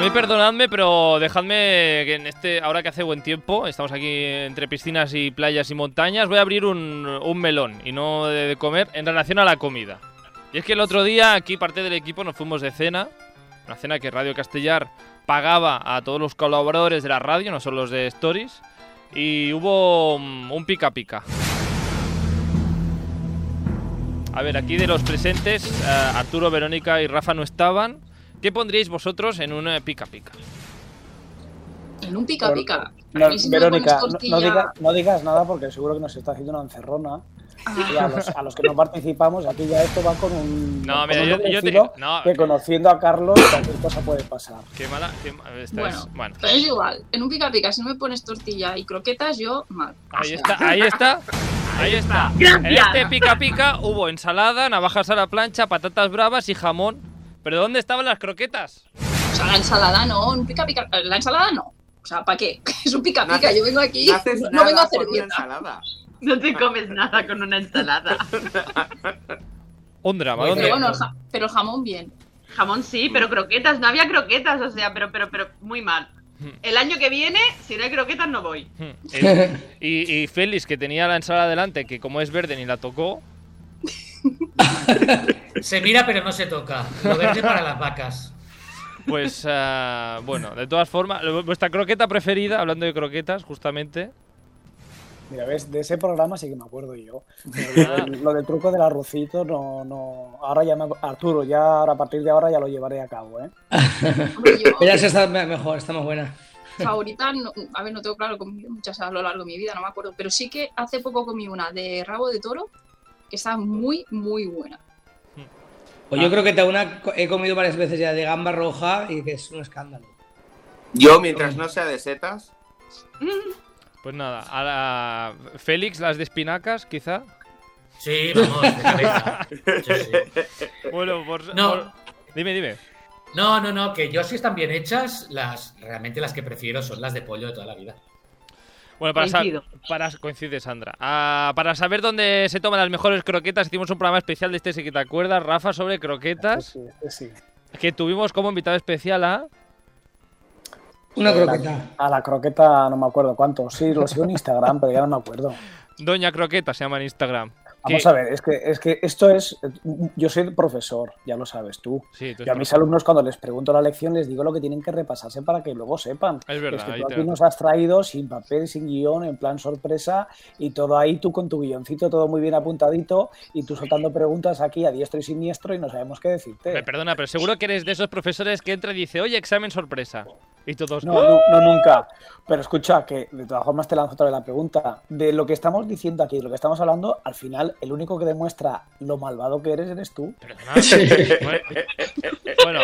Mí perdonadme, pero dejadme que en este, ahora que hace buen tiempo, estamos aquí entre piscinas y playas y montañas, voy a abrir un, un melón y no de, de comer en relación a la comida. Y es que el otro día aquí parte del equipo nos fuimos de cena, una cena que Radio Castellar pagaba a todos los colaboradores de la radio, no solo los de Stories, y hubo mm, un pica pica. A ver, aquí de los presentes, eh, Arturo, Verónica y Rafa no estaban. ¿Qué pondríais vosotros en un eh, pica pica? En un pica pica. No, si Verónica, no, tortilla- no diga- no digas nada porque seguro que nos está haciendo una encerrona. Y a los, a los que no participamos, aquí ya esto va con un. No, con mira, un yo- yo te- filo no. que conociendo a Carlos, cualquier cosa puede pasar. Qué mala. Qué ma- esta Bueno, es- bueno. pero es igual. En un pica pica, si no me pones tortilla y croquetas, yo mal. Ahí está, ahí está. Ahí está. En este pica pica hubo ensalada, navajas a la plancha, patatas bravas y jamón. ¿Pero dónde estaban las croquetas? O sea, la ensalada no, un pica pica. La ensalada no. O sea, ¿para qué? Es un pica pica. Yo vengo aquí, No no, vengo a hacer dieta. No te comes nada con una ensalada. Un drama, ¿dónde? Pero bueno, el ja- pero el jamón bien. Jamón sí, pero croquetas, no había croquetas, o sea, pero, pero, pero muy mal. El año que viene, si no hay croquetas, no voy. Hmm. El- y, y Félix, que tenía la ensalada delante, que como es verde ni la tocó. Se mira pero no se toca. Lo verde para las vacas. Pues ah, bueno, de todas formas, vuestra croqueta preferida, hablando de croquetas, justamente. Mira, ves, de ese programa sí que me acuerdo yo. Pero Lo, del- lo del truco del arrocito, no, no. Ahora ya me. Arturo, ya ahora, a partir de ahora ya lo llevaré a cabo, ¿eh? Ella se está me- mejor, está más buena. favorita, no- a ver, no tengo claro, comido muchas a lo largo de mi vida, no me acuerdo. Pero sí que hace poco comí una de rabo de toro que está muy, muy buena. Pues yo creo que te una he comido varias veces ya de gamba roja y que es un escándalo. Yo, mientras no sea de setas, Pues nada, a la... Félix, las de espinacas, quizá. Sí, vamos, de cabeza. Sí, sí. Bueno, por, No. por- Dime, dime. No, no, no, que yo si están bien hechas, las realmente las que prefiero son las de pollo de toda la vida. Bueno, para, sa- Coincido. para coincide Sandra. Ah, para saber dónde se toman las mejores croquetas, hicimos un programa especial de este, si que te acuerdas, Rafa, sobre croquetas. Sí, sí, sí. Que tuvimos como invitado especial a. Una croqueta. la, a la croqueta no me acuerdo cuánto. Sí, lo sigo en Instagram, pero ya no me acuerdo. Doña Croqueta, se llama en Instagram. Vamos a ver, es que, es que esto es. Yo soy profesor, ya lo sabes tú. Sí, tú Yo a mis alumnos, cuando les pregunto la lección, les digo lo que tienen que repasarse para que luego sepan. Es verdad, Es que tú aquí nos has traído sin papel, sin guion, en plan sorpresa, y todo ahí tú con tu guioncito, todo muy bien apuntadito, y tú soltando preguntas aquí a diestro y siniestro, y no sabemos qué decirte. Me perdona, pero seguro que eres de esos profesores que entra y dice, oye, examen sorpresa. Y todos. No, no, no, nunca. Pero escucha, que de todas formas te lanzo otra vez la pregunta. De lo que estamos diciendo aquí, de lo que estamos hablando, al final, el único que demuestra lo malvado que eres eres tú. Perdona. Bueno, bueno,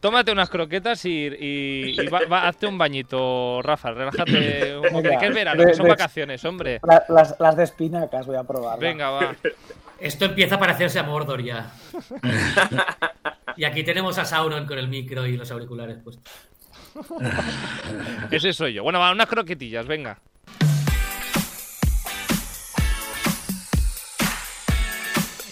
tómate unas croquetas y, y- y va- va- hazte un bañito, Rafa. Relájate un poco. Que es verano, de- que son de- vacaciones, hombre. La- las, las de espinacas voy a probar. Venga, va. Esto empieza a parecerse a Mordor ya. y aquí tenemos a Sauron con el micro y los auriculares puestos. Ese soy yo. Bueno, va, unas croquetillas, venga.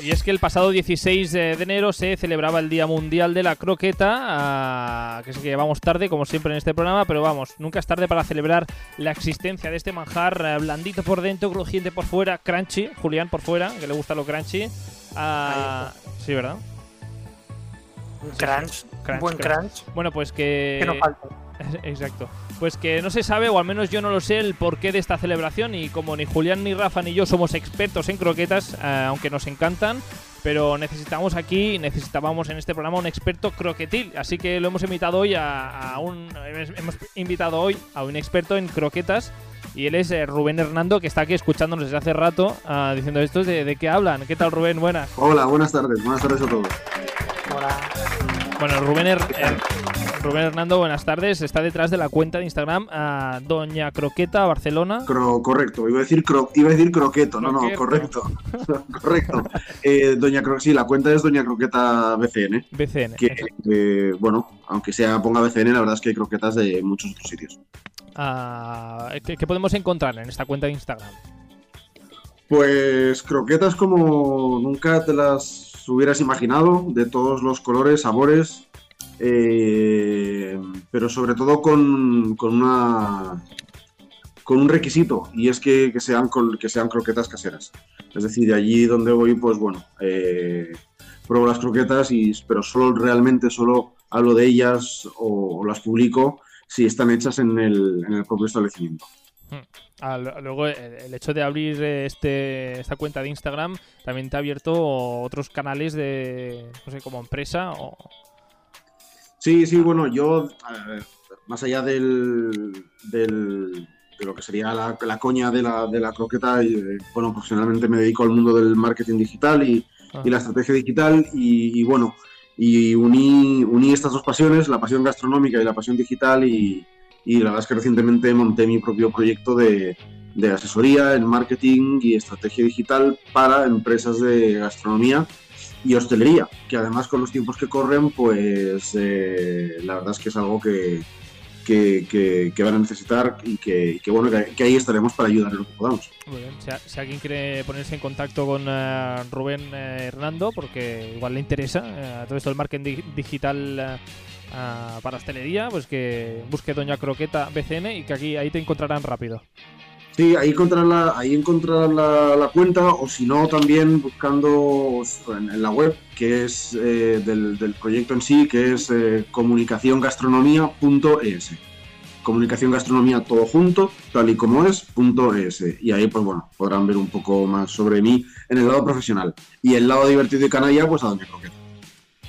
Y es que el pasado 16 de enero se celebraba el Día Mundial de la Croqueta, que es que llevamos tarde, como siempre en este programa, pero vamos, nunca es tarde para celebrar la existencia de este manjar eh, blandito por dentro, crujiente por fuera, crunchy, Julián por fuera, que le gusta lo crunchy. Ah, sí, ¿verdad? Un crunch, Crunch, un buen crunch. crunch, Bueno, pues que... que no falta. Exacto. Pues que no se sabe, o al menos yo no lo sé, el porqué de esta celebración. Y como ni Julián, ni Rafa, ni yo somos expertos en croquetas, eh, aunque nos encantan, pero necesitamos aquí, necesitábamos en este programa un experto croquetil. Así que lo hemos invitado hoy a, a un. Hemos invitado hoy a un experto en croquetas. Y él es eh, Rubén Hernando, que está aquí escuchándonos desde hace rato, ah, diciendo esto de, de qué hablan. ¿Qué tal, Rubén? Buenas. Hola, buenas tardes, buenas tardes a todos. Ahora, Bueno, Rubén, Her- Her- Rubén Hernando, buenas tardes. Está detrás de la cuenta de Instagram a Doña Croqueta Barcelona. Cro- correcto, iba a decir cro- iba a decir croqueto, no, no, correcto. correcto. Eh, Doña Cro- sí, la cuenta es Doña Croqueta BCN. BCN. Que, eh, bueno, aunque sea ponga BCN, la verdad es que hay croquetas de muchos otros sitios. Ah, ¿qué, qué podemos encontrar en esta cuenta de Instagram? Pues croquetas como nunca te las hubieras imaginado, de todos los colores, sabores. Eh, pero sobre todo con, con una con un requisito y es que, que sean que sean croquetas caseras. Es decir, de allí donde voy, pues bueno, eh, pruebo las croquetas y pero solo realmente solo hablo de ellas o, las publico si están hechas en el, en el propio establecimiento. Ah, lo- luego, el, el hecho de abrir eh, este, esta cuenta de Instagram también te ha abierto otros canales de, no sé, como empresa o... Sí, sí, bueno, yo, más allá del, del- de lo que sería la, la coña de la, de la croqueta, y, eh, bueno, profesionalmente me dedico al mundo del marketing digital y, Ah. y la estrategia digital y, y, bueno, y uní, uní estas dos pasiones, la pasión gastronómica y la pasión digital y, y la verdad es que recientemente monté mi propio proyecto de, de asesoría en marketing y estrategia digital para empresas de gastronomía y hostelería, que además con los tiempos que corren, pues eh, la verdad es que es algo que, que, van a necesitar y que, bueno, que, ahí estaremos para ayudar en lo que podamos. Muy bien. Si, si alguien quiere ponerse en contacto con eh, Rubén eh, Hernando, porque igual le interesa eh, todo esto del marketing di- digital ah, para hostelería, pues que busque Doña Croqueta BCN y que aquí ahí te encontrarán rápido. Sí, ahí encontrarán la, ahí encontrarán la, cuenta o si no también buscando en, la web que es eh, del, del proyecto en sí, que es eh, comunicaciongastronomía.es. Comunicación gastronomía todo junto, tal y como es, punto .es. Y ahí pues bueno, podrán ver un poco más sobre mí en el lado profesional. Y el lado divertido y canalla, pues a Doña Croqueta.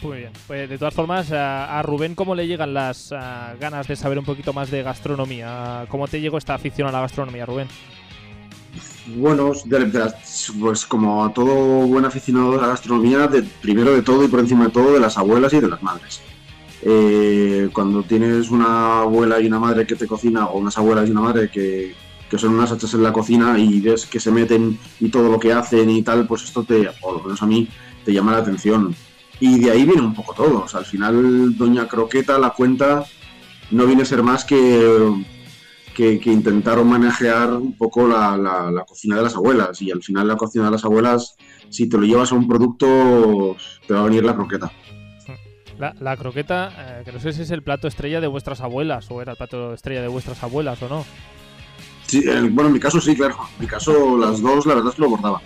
Muy bien. Pues de todas formas, a, a Rubén, ¿cómo le llegan las ganas de saber un poquito más de gastronomía? ¿Cómo te llegó esta afición a la gastronomía, Rubén? Bueno, pues como a todo buen aficionado de la gastronomía, primero de todo y por encima de todo de las abuelas y de las madres. Eh, cuando tienes una abuela y una madre que te cocina, o unas abuelas y una madre que, que son unas hachas en la cocina y ves que se meten y todo lo que hacen y tal, pues esto te, o lo menos a mí, te llama la atención. Y de ahí viene un poco todo. O sea, al final, Doña Croqueta, la cuenta, no viene a ser más que que, que intentaron manejar un poco la, la- la cocina de las abuelas. Y al final la cocina de las abuelas, si te lo llevas a un producto, te va a venir la croqueta. La, la croqueta, eh, que no sé si es el plato estrella de vuestras abuelas o era el plato estrella de vuestras abuelas o no. Sí, eh, bueno, en mi caso sí, claro. En mi caso las dos, la verdad es que lo bordaba.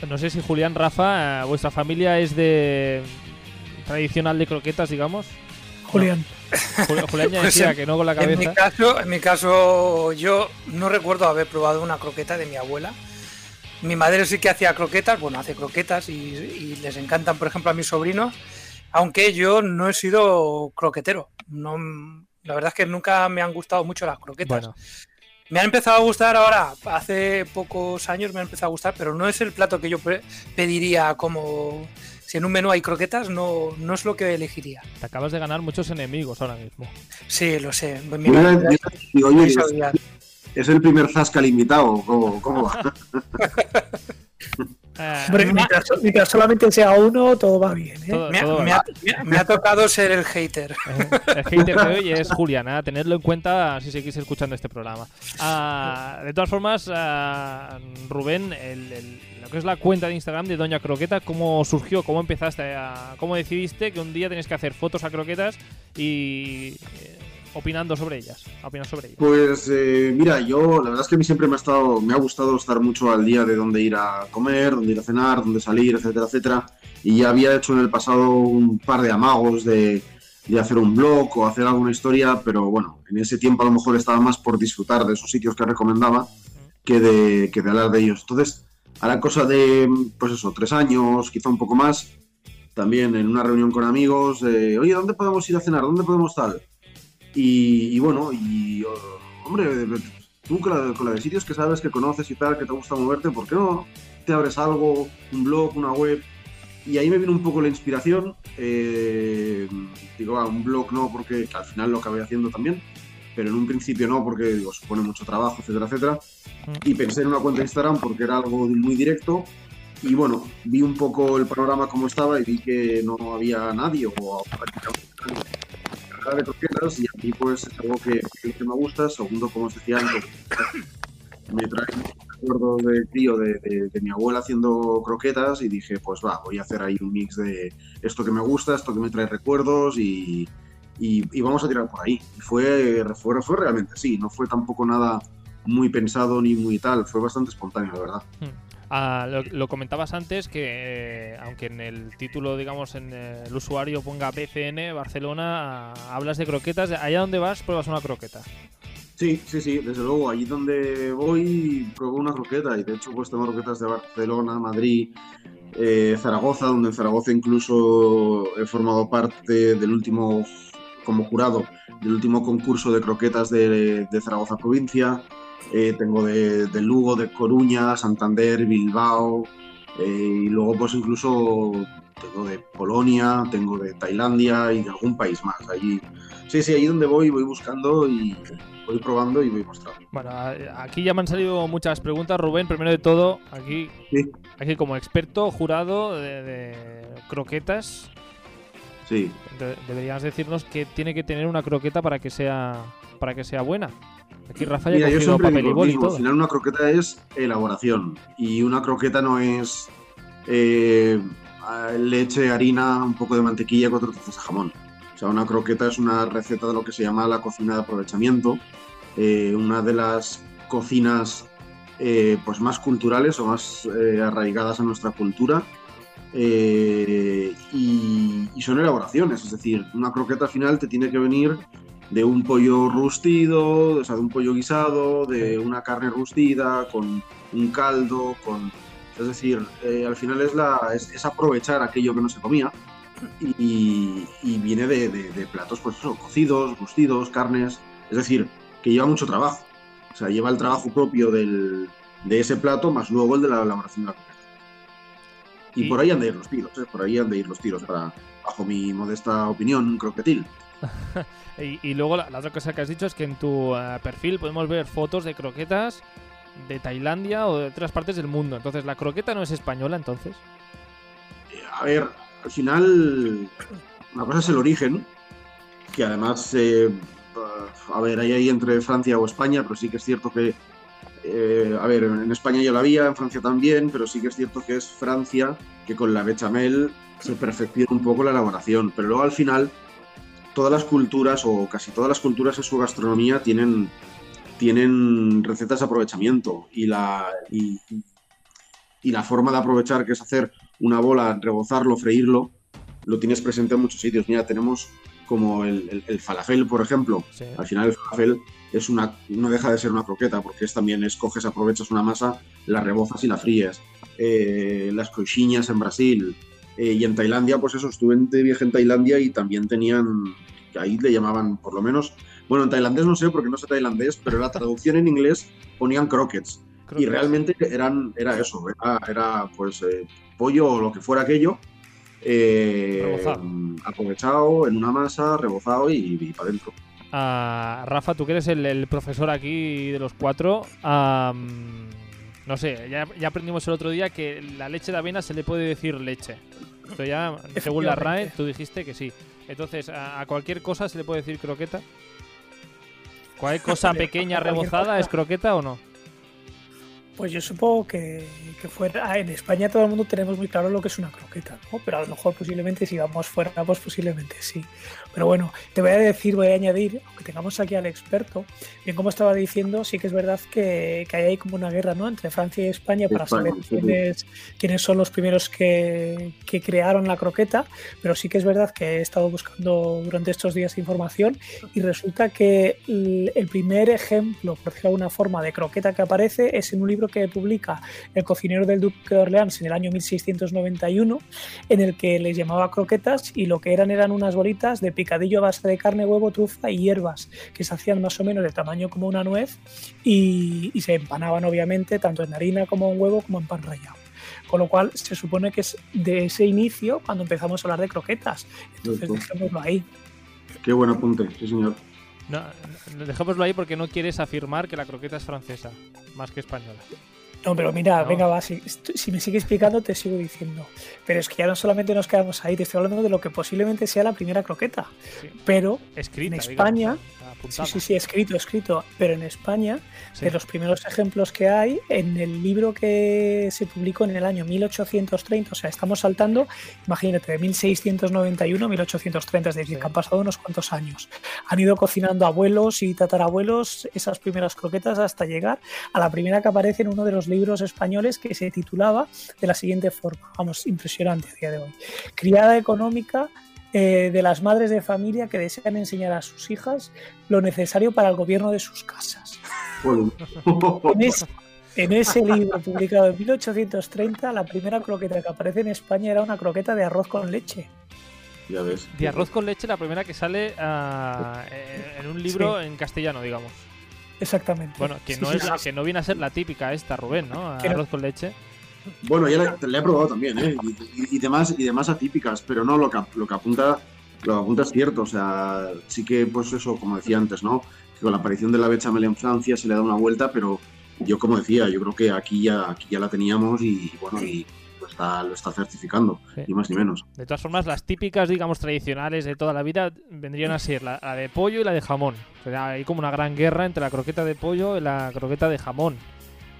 Eh, No sé si Julián, Rafa, eh, vuestra familia es de tradicional de croquetas, digamos. Julián. Jul- Julián ya Pues en- que no con la En mi, cabeza. caso, en mi caso, yo no recuerdo haber probado una croqueta de mi abuela. Mi madre sí que hacía croquetas, bueno, hace croquetas y, y les encantan, por ejemplo, a mis sobrinos, aunque yo no he sido croquetero. No, la verdad es que nunca me han gustado mucho las croquetas. Bueno, Me han empezado a gustar ahora, hace pocos años me han empezado a gustar, pero no es el plato que yo pe- pediría como si en un menú hay croquetas, no, no es lo que elegiría. te acabas de ganar muchos enemigos ahora mismo. Sí, lo sé. Mi Mira, madre- mira, digo, oye, me es, el primer Zasca invitado. ¿Cómo, cómo va? Eh, Hombre, Mientras, mientras solamente sea uno, todo va bien. ¿eh? todo- Me ha, todo me va. ha- me ha- me ha tocado ser el hater. Eh, El hater de hoy es Julián, ¿eh? tenerlo en cuenta si seguís escuchando este programa. Ah, de todas formas, ah, Rubén, el- que es la cuenta de Instagram de Doña Croqueta, ¿cómo surgió? ¿Cómo empezaste? A, ¿Cómo decidiste que un día tenías que hacer fotos a croquetas y eh, opinando sobre ellas? Opinar sobre ellas. Pues eh, mira, yo la verdad es que a mí siempre me ha estado, me ha gustado estar mucho al día de dónde ir a comer, dónde ir a cenar, dónde salir, etcétera, etcétera. Y ya había hecho en el pasado un par de amagos de, de hacer un blog o hacer alguna historia, pero bueno, en ese tiempo a lo mejor estaba más por disfrutar de esos sitios que recomendaba que de, que de hablar de ellos. Entonces, la cosa de, pues eso, tres años, quizá un poco más, también en una reunión con amigos, eh, oye, ¿dónde podemos ir a cenar? ¿Dónde podemos tal? Y, bueno, y oh, hombre, tú con la, con la de sitios que sabes, que conoces y tal, que te gusta moverte, ¿por qué no te abres algo, un blog, una web? Y ahí me vino un poco la inspiración. eh, digo, ah, un blog no, porque al final lo acabé haciendo también, pero en un principio no, porque digo, supone mucho trabajo, etcétera, etcétera. Y pensé en una cuenta de Instagram porque era algo muy directo. Y bueno, vi un poco el panorama como estaba y vi que no había nadie o prácticamente nadie de croquetas y a mí pues es algo que, que me gusta. Segundo, como os decía antes, me trae recuerdos de crío de, de- de mi abuela haciendo croquetas y dije, pues va, voy a hacer ahí un mix de esto que me gusta, esto que me trae recuerdos y, y, y vamos a tirar por ahí. Y fue, fue, fue realmente así, no fue tampoco nada muy pensado ni muy tal, fue bastante espontáneo, la verdad. Ah, lo, lo comentabas antes que, eh, aunque en el título, digamos, en eh, el usuario ponga BCN, Barcelona, ah, hablas de croquetas. Allá donde vas, pruebas una croqueta. Sí, sí, sí, desde luego. Allí donde voy, pruebo una croqueta. Y de hecho, pues tengo croquetas de Barcelona, Madrid, eh, Zaragoza, donde en Zaragoza incluso he formado parte del último, como jurado, del último concurso de croquetas de, de Zaragoza provincia. Eh, tengo de, de, Lugo, de Coruña, Santander, Bilbao, eh, y luego pues incluso tengo de Polonia, tengo de Tailandia y de algún país más. Allí, sí, sí, ahí donde voy voy buscando y voy probando y voy mostrando. Bueno, aquí ya me han salido muchas preguntas, Rubén. Primero de todo, aquí, sí. aquí como experto jurado de, de croquetas. Sí. De, deberías decirnos que tiene que tener una croqueta para que sea para que sea buena. Aquí Rafa ya Mira, ha yo siempre papel y digo, y digo, al final una croqueta es elaboración y una croqueta no es eh, leche, harina, un poco de mantequilla, cuatro tazas de jamón. O sea, una croqueta es una receta de lo que se llama la cocina de aprovechamiento, eh, una de las cocinas eh, pues más culturales o más arraigadas a nuestra cultura. Eh, y, y son elaboraciones, es decir, una croqueta al final te tiene que venir de un pollo rustido, o sea, de un pollo guisado, de una carne rustida, con un caldo, con... Es decir, eh, al final es, la, es, es aprovechar aquello que no se comía y, y viene de, de- de platos, pues eso, cocidos, rustidos, carnes, es decir, que lleva mucho trabajo. O sea, lleva el trabajo propio del, de ese plato más luego el de la elaboración de la croqueta. Y, Y- por ahí han de ir los tiros, ¿eh? por ahí han de ir los tiros, para, bajo mi modesta opinión, un croquetil. Y, y luego la, la otra cosa que has dicho es que en tu eh, perfil podemos ver fotos de croquetas de Tailandia o de otras partes del mundo. Entonces, ¿la croqueta no es española entonces? A ver, al final, una cosa es el origen, que además, eh, a ver, hay ahí entre Francia o España, pero sí que es cierto que, eh, a ver, en España ya la había, en Francia también, pero sí que es cierto que es Francia que con la bechamel se perfecciona un poco la elaboración, pero luego al final todas las culturas o casi todas las culturas en su gastronomía tienen, tienen recetas de aprovechamiento y la, y, y la forma de aprovechar que es hacer una bola, rebozarlo, freírlo, lo tienes presente en muchos sitios. Mira, tenemos como el, el- el falafel, por ejemplo. Sí. Al final el falafel es una, no deja de ser una croqueta, porque es también escoges, aprovechas una masa, la rebozas y la fríes. Eh, las coxinhas en Brasil. Eh, y en Tailandia, pues eso, estuve de viaje en Tailandia y también tenían, ahí le llamaban, por lo menos, bueno, en tailandés no sé porque no sé tailandés, pero la traducción en inglés ponían croquets. Y realmente eran, era eso, era, era, pues eh, pollo o lo que fuera aquello, eh, Rebozado. aprovechado en una masa, rebozado y, para adentro. Ah, Rafa, tú que eres el, el profesor aquí de los cuatro, no sé, ya, ya aprendimos el otro día que la leche de avena se le puede decir leche. Esto ya, según la RAE, tú dijiste que sí. Entonces, a, a cualquier cosa se le puede decir croqueta. ¿Cualquier cosa pequeña rebozada es croqueta o no? Pues yo supongo que, que fuera. ah, en España todo el mundo tenemos muy claro lo que es una croqueta, ¿no? Pero a lo mejor posiblemente si vamos fuera, pues posiblemente sí. Pero bueno, te voy a decir, voy a añadir, aunque tengamos aquí al experto, bien como estaba diciendo, sí que es verdad que, que hay ahí como una guerra, ¿no? Entre Francia y España para España, saber sí. quiénes, quiénes son los primeros que, que crearon la croqueta. Pero sí que es verdad que he estado buscando durante estos días información y resulta que el el primer ejemplo, por decirlo de alguna forma, de croqueta que aparece es en un libro que publica el cocinero del Duque de Orleans en el año 1691, en el que les llamaba croquetas y lo que eran eran unas bolitas de picadillo a base de carne, huevo, trufa y hierbas, que se hacían más o menos de tamaño como una nuez y, y se empanaban obviamente tanto en harina como en huevo como en pan rallado. Con lo cual se supone que es de ese inicio cuando empezamos a hablar de croquetas. Entonces dejémoslo ahí. Qué buen apunte, sí señor. No, dejémoslo ahí porque no quieres afirmar que la croqueta es francesa, más que española. No, pero mira, No. venga, va, si, si me sigue explicando te sigo diciendo. Pero es que ya no solamente nos quedamos ahí, te estoy hablando de lo que posiblemente sea la primera croqueta. Sí. Pero Escrita, En digamos, España- ¿no? Sí, Apuntada. sí, sí, escrito, escrito. Pero en España, Sí. de los primeros ejemplos que hay, en el libro que se publicó en el año 1830, o sea, estamos saltando, imagínate, de 1691 a 1830, es decir, Sí. que han pasado unos cuantos años. Han ido cocinando abuelos y tatarabuelos esas primeras croquetas hasta llegar a la primera que aparece en uno de los libros españoles que se titulaba de la siguiente forma, vamos, impresionante a día de hoy. Criada económica eh, de las madres de familia que desean enseñar a sus hijas lo necesario para el gobierno de sus casas. En ese libro publicado en 1830, la primera croqueta que aparece en España era una croqueta de arroz con leche. ya ves. De arroz con leche, la primera que sale ah, eh, en un libro en castellano, digamos. Exactamente. Bueno, que no, sí, es sí. que no viene a ser la típica esta, Rubén, ¿no? Arroz con leche. Bueno, ya la, la he probado también, ¿eh? Y, y- y demás, y demás atípicas, pero no, lo que, lo que apunta lo que apunta es cierto, o sea, sí que, pues eso, como decía antes, ¿no? Que con la aparición de la bechamel en Francia se le da una vuelta, pero yo, como decía, yo creo que aquí ya, aquí ya la teníamos y, bueno, y está, lo está certificando, Sí. ni más ni menos. De todas formas, las típicas, digamos, tradicionales de toda la vida vendrían a ser la, la de pollo y la de jamón. O sea, hay como una gran guerra entre la croqueta de pollo y la croqueta de jamón.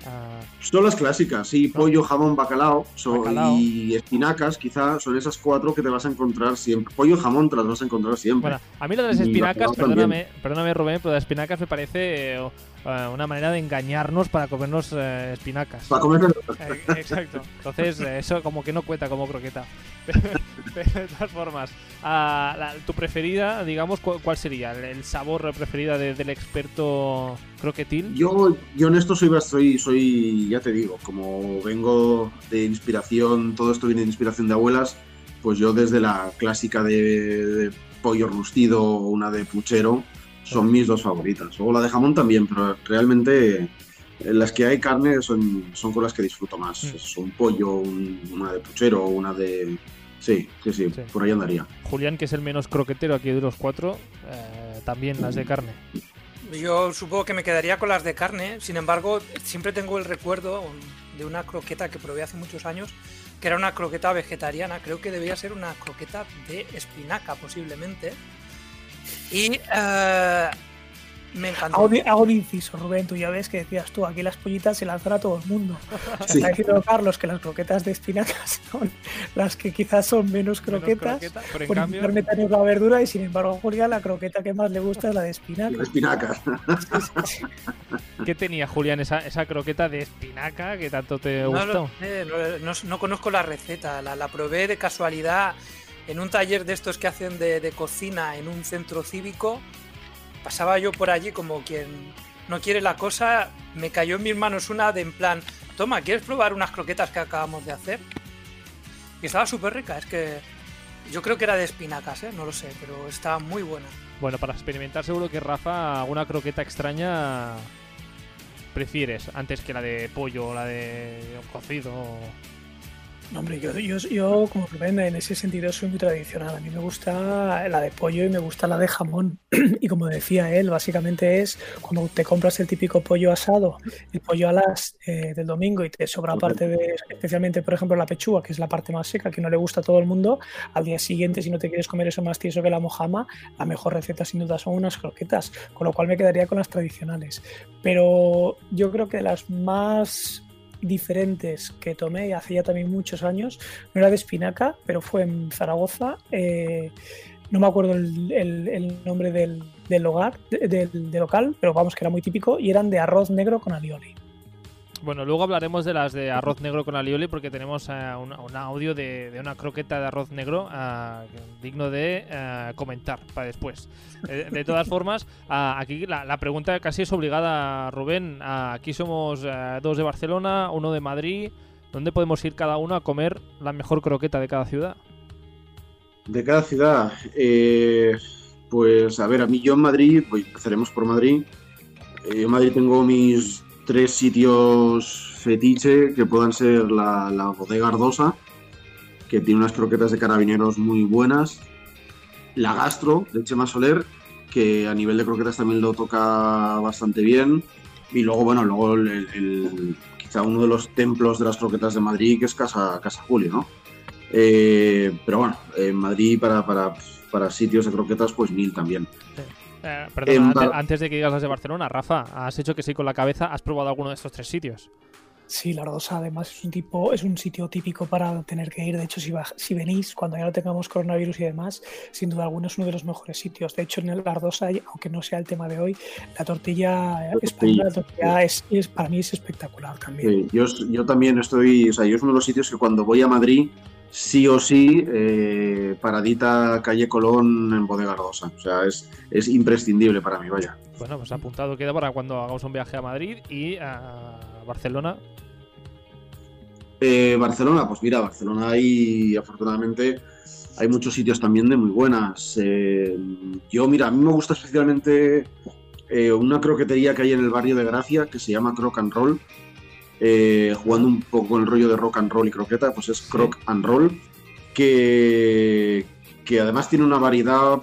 Ah, Son las clásicas, sí, pollo, jamón, bacalao, so- Bacalao. y espinacas, quizá son esas cuatro que te vas a encontrar siempre. Pollo, jamón, te las vas a encontrar siempre. bueno, a mí lo de las espinacas, perdóname, perdóname Rubén, pero las espinacas me parece eh, una manera de engañarnos para comernos eh, espinacas. Para comer Eh, Exacto. Entonces, eh, eso como que no cuenta como croqueta. Pero, de todas formas, ah, la- tu preferida, digamos, cu- ¿cuál sería? ¿El, sabor preferida de- del experto croquetil? Yo, yo en esto soy, soy, soy, ya te digo, como vengo de inspiración, todo esto viene de inspiración de abuelas, pues yo desde la clásica de, de pollo rustido o una de puchero son mis dos favoritas. O la de jamón también, pero realmente eh, las que hay carne son, son con las que disfruto más. Mm. Es un pollo, un- una de puchero, una de... Sí, sí, sí, Sí. por ahí andaría. Julián, que es el menos croquetero aquí de los cuatro, eh, también las de carne. Yo supongo que me quedaría con las de carne, sin embargo, siempre tengo el recuerdo de una croqueta que probé hace muchos años, que era una croqueta vegetariana, creo que debía ser una croqueta de espinaca posiblemente. Y eh, me encantó. Hago, hago un inciso, Rubén, tú ya ves que decías tú, aquí las pollitas se lanzan a todo el mundo. Sí. Está diciendo Carlos que las croquetas de espinacas son las que quizás son menos Menos croquetas, croqueta, pero en por cambio, meternos la verdura y sin embargo, Julián, la croqueta que más le gusta es la de espinaca. Espinacas. ¿qué tenía Julián esa, esa croqueta de espinaca que tanto te No, gustó? lo sé, no, no- no conozco la receta, la, la probé de casualidad en un taller de estos que hacen de, de cocina en un centro cívico. Pasaba yo por allí como quien no quiere la cosa, me cayó en mis manos una de en plan, toma, ¿quieres probar unas croquetas que acabamos de hacer? Y estaba súper rica, es que yo creo que era de espinacas, ¿eh? no lo sé, pero estaba muy buena. Bueno, para experimentar seguro que Rafa alguna croqueta extraña prefieres antes que la de pollo o la de cocido. No, hombre, yo, yo, yo, como Rubén, en ese sentido soy muy tradicional. A mí me gusta la de pollo y me gusta la de jamón. Y como decía él, básicamente es cuando te compras el típico pollo asado, el pollo a las eh, del domingo y te sobra parte de, especialmente, por ejemplo, la pechuga, que es la parte más seca, que no le gusta a todo el mundo. Al día siguiente, si no te quieres comer eso más tieso que la mojama, la mejor receta sin duda son unas croquetas, con lo cual me quedaría con las tradicionales. Pero yo creo que las más diferentes que tomé hace ya también muchos años. No era de espinaca, pero fue en Zaragoza. eh, no me acuerdo el, el- nombre del, del hogar, de- del, del local, pero vamos, que era muy típico y eran de arroz negro con alioli. Bueno, luego hablaremos de las de arroz negro con alioli porque tenemos eh, un, audio de, una croqueta de arroz negro ah, digno de eh, comentar para después. Eh, de todas formas, ah, aquí la, pregunta casi es obligada, Rubén. Ah, aquí somos eh, dos de Barcelona, uno de Madrid. ¿Dónde podemos ir cada uno a comer la mejor croqueta de cada ciudad? De cada ciudad, eh, pues a ver, a mí yo en Madrid, empezaremos por Madrid. Eh, en Madrid tengo mis tres sitios fetiche que puedan ser la, la bodega Ardosa, que tiene unas croquetas de carabineros muy buenas. La Gastro de Chema Soler, que a nivel de croquetas también lo toca bastante bien. Y luego, bueno, luego el, sea, uno de los templos de las croquetas de Madrid, que es Casa, Casa Julio, ¿no? Eh, pero bueno, en Madrid para, para, para sitios de croquetas, pues mil también. Eh, perdona, En antes, de que digas las de Barcelona, Rafa, has hecho que sí con la cabeza, has probado alguno de estos tres sitios. Sí, la Ardosa además es un tipo, es un sitio típico para tener que ir. De hecho, si, si venís, cuando ya no tengamos coronavirus y demás, sin duda alguna es uno de los mejores sitios. De hecho, en el Ardosa, aunque no sea el tema de hoy, la tortilla española, la tortilla es, es- para mí es espectacular también. Sí, yo, yo también estoy, o sea, yo es uno de los sitios que cuando voy a Madrid, sí o sí, eh, paradita calle Colón en Bodega Ardosa. O sea, es, es imprescindible para mí, vaya. Bueno, pues apuntado queda para cuando hagamos un viaje a Madrid y a Barcelona. Eh, Barcelona, pues mira, Barcelona hay, afortunadamente, hay muchos sitios también de muy buenas. Eh, yo, mira, a mí me gusta especialmente eh, una croquetería que hay en el barrio de Gracia que se llama Croc and Roll. Eh, jugando un poco el rollo de rock and roll y croqueta, pues es Croc and Roll, que, que además tiene una variedad,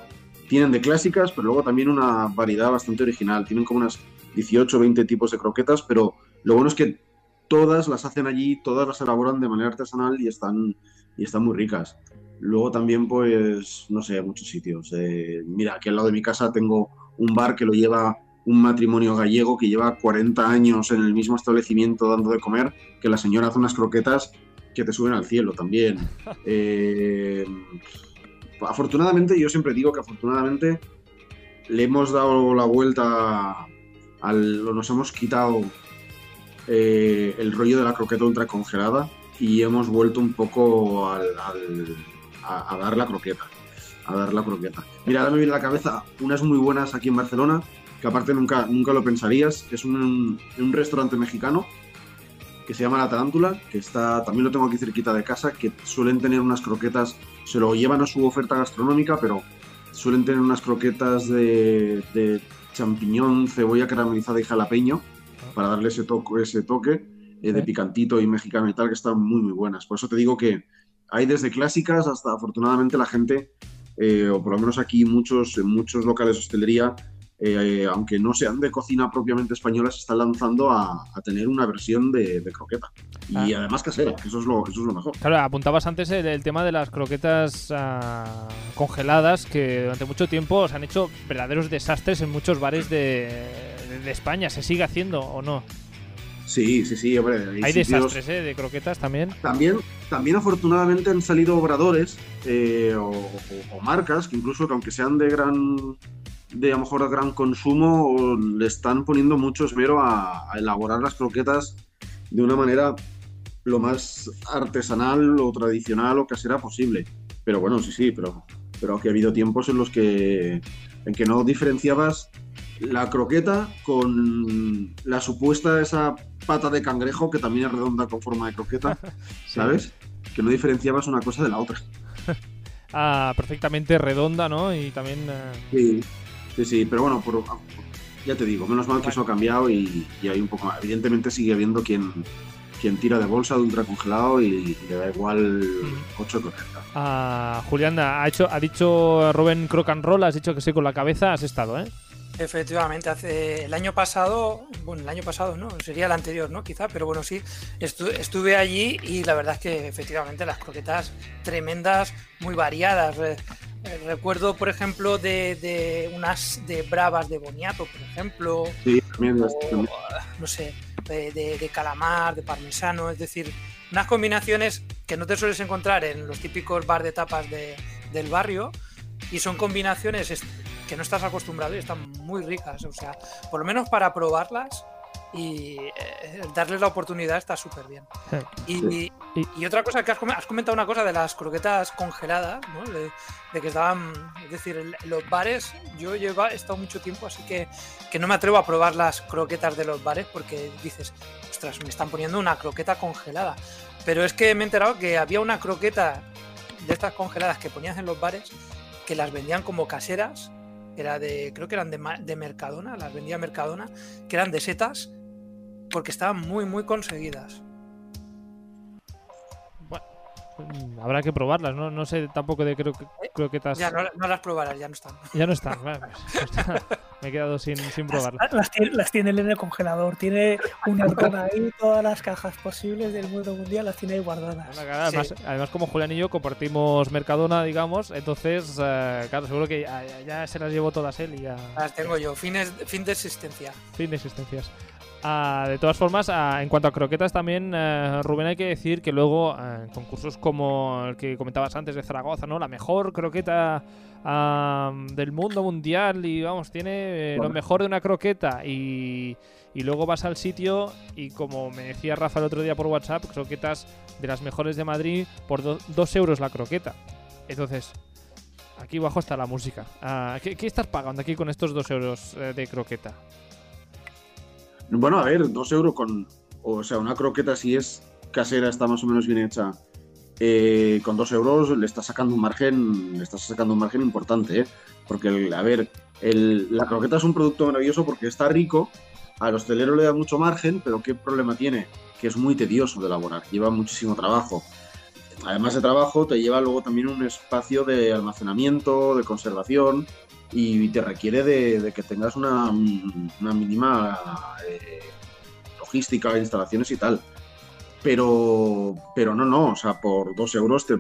tienen de clásicas, pero luego también una variedad bastante original. Tienen como unas 18 o 20 tipos de croquetas, pero lo bueno es que todas las hacen allí, todas las elaboran de manera artesanal y están, y están muy ricas. Luego también, pues, no sé, muchos sitios. Eh, mira, aquí al lado de mi casa tengo un bar que lo lleva un matrimonio gallego que lleva 40 años en el mismo establecimiento dando de comer, que la señora hace unas croquetas que te suben al cielo también. Eh, afortunadamente, yo siempre digo que afortunadamente le hemos dado la vuelta al, nos hemos quitado eh, el rollo de la croqueta ultra congelada y hemos vuelto un poco al, al- a, a dar la croqueta. A dar la croqueta. Mira, ahora me viene a la cabeza unas muy buenas aquí en Barcelona, que aparte nunca, nunca lo pensarías. Es un, un restaurante mexicano que se llama La Tarántula, que está, también lo tengo aquí cerquita de casa, que suelen tener unas croquetas, se lo llevan a su oferta gastronómica, pero suelen tener unas croquetas de, de champiñón, cebolla caramelizada y jalapeño, para darle ese, toque ese toque eh, de picantito y mexicano y tal, que están muy, muy buenas. Por eso te digo que hay desde clásicas hasta, afortunadamente, la gente, eh, o por lo menos aquí muchos, en muchos locales de hostelería, eh, aunque no sean de cocina propiamente española, se están lanzando a, a tener una versión de, de croqueta. Y Ah. además casera, que eso es lo, eso es lo mejor. Claro, apuntabas antes el, el tema de las croquetas ah, congeladas que durante mucho tiempo se han hecho verdaderos desastres en muchos bares de, de- de España. ¿Se sigue haciendo o no? Sí, sí, sí, hombre. Hay, Hay sitios- desastres ¿eh? de croquetas también. También, también afortunadamente han salido obradores eh, o, o- o marcas que incluso que aunque sean de gran de a lo mejor gran consumo le están poniendo mucho esmero a, a elaborar las croquetas de una manera lo más artesanal o tradicional o casera posible. Pero bueno, sí, sí, pero, pero que ha habido tiempos en los que en que no diferenciabas la croqueta con la supuesta esa pata de cangrejo que también es redonda con forma de croqueta, ¿sabes? Que no diferenciabas una cosa de la otra. Ah, perfectamente redonda, ¿no? Y también... eh, Sí, sí, sí, pero bueno, por- ya te digo, menos mal que eso ha cambiado y, y hay un poco más. Evidentemente sigue habiendo quien, quien tira de bolsa de ultracongelado y, le da igual 8 croquetas. ah, Julián, ha, hecho, ha dicho Rubén Croc and Roll, has dicho que sí con la cabeza, has estado, ¿eh? Efectivamente, hace el año pasado, bueno, el año pasado no, sería el anterior, ¿no? Quizá, pero bueno, sí, estu- estuve allí y la verdad es que efectivamente las croquetas tremendas, muy variadas. Re- recuerdo, por ejemplo, de, de unas de bravas de boniato, por ejemplo, Sí, también, o, también. no sé, de, de- de calamar, de parmesano, es decir, unas combinaciones que no te sueles encontrar en los típicos bar de tapas de- del barrio y son combinaciones que no estás acostumbrado y están muy ricas, o sea, por lo menos para probarlas y eh, darles la oportunidad está súper bien. Y, y otra cosa que has, has comentado una cosa de las croquetas congeladas, ¿no? De, de que estaban, es decir, en los bares, yo lleva, he estado mucho tiempo, así que, que no me atrevo a probar las croquetas de los bares porque dices, ostras, me están poniendo una croqueta congelada. Pero es que me he enterado que había una croqueta de estas congeladas que ponías en los bares que las vendían como caseras, era de, creo que eran de, de Mercadona, las vendía Mercadona, que eran de setas porque estaban muy, muy conseguidas. Mm, Habrá que probarlas, ¿no? No sé tampoco de cro- croquetas. Ya no, no las probarás, ya no están. Ya no están. vale, pues, me he quedado sin, sin probarlas. Las tiene, las tiene él en el congelador. Tiene un arcón ahí, todas las cajas posibles del mundo mundial las tiene ahí guardadas. Además, además, como Julián y yo compartimos Mercadona, digamos, entonces, eh, claro, seguro que ya, ya- ya se las llevó todas él y ya. Las tengo yo, fines, fin de existencia. Fin de existencias. Ah, de todas formas, ah, en cuanto a croquetas también, eh, Rubén, hay que decir que luego eh, en concursos como el que comentabas antes de Zaragoza, ¿no? La mejor croqueta ah, del mundo mundial y vamos, tiene eh, lo mejor de una croqueta y, y luego vas al sitio y como me decía Rafa el otro día por WhatsApp, croquetas de las mejores de Madrid por do- dos euros la croqueta. Entonces, aquí abajo está la música. Ah, ¿qué, qué estás pagando aquí con estos dos euros eh, de croqueta? Bueno, a ver, dos euros con. O sea, una croqueta, si es casera, está más o menos bien hecha. eh, con dos euros le estás sacando un margen, le estás sacando un margen importante, ¿eh? Porque, el- a ver, el- la croqueta es un producto maravilloso porque está rico, al hostelero le da mucho margen, pero ¿qué problema tiene? Que es muy tedioso de elaborar, lleva muchísimo trabajo. Además de trabajo, te lleva luego también un espacio de almacenamiento, de conservación, y te requiere de, que tengas una, mínima eh, logística, instalaciones y tal. Pero, pero no, no, o sea, por dos euros te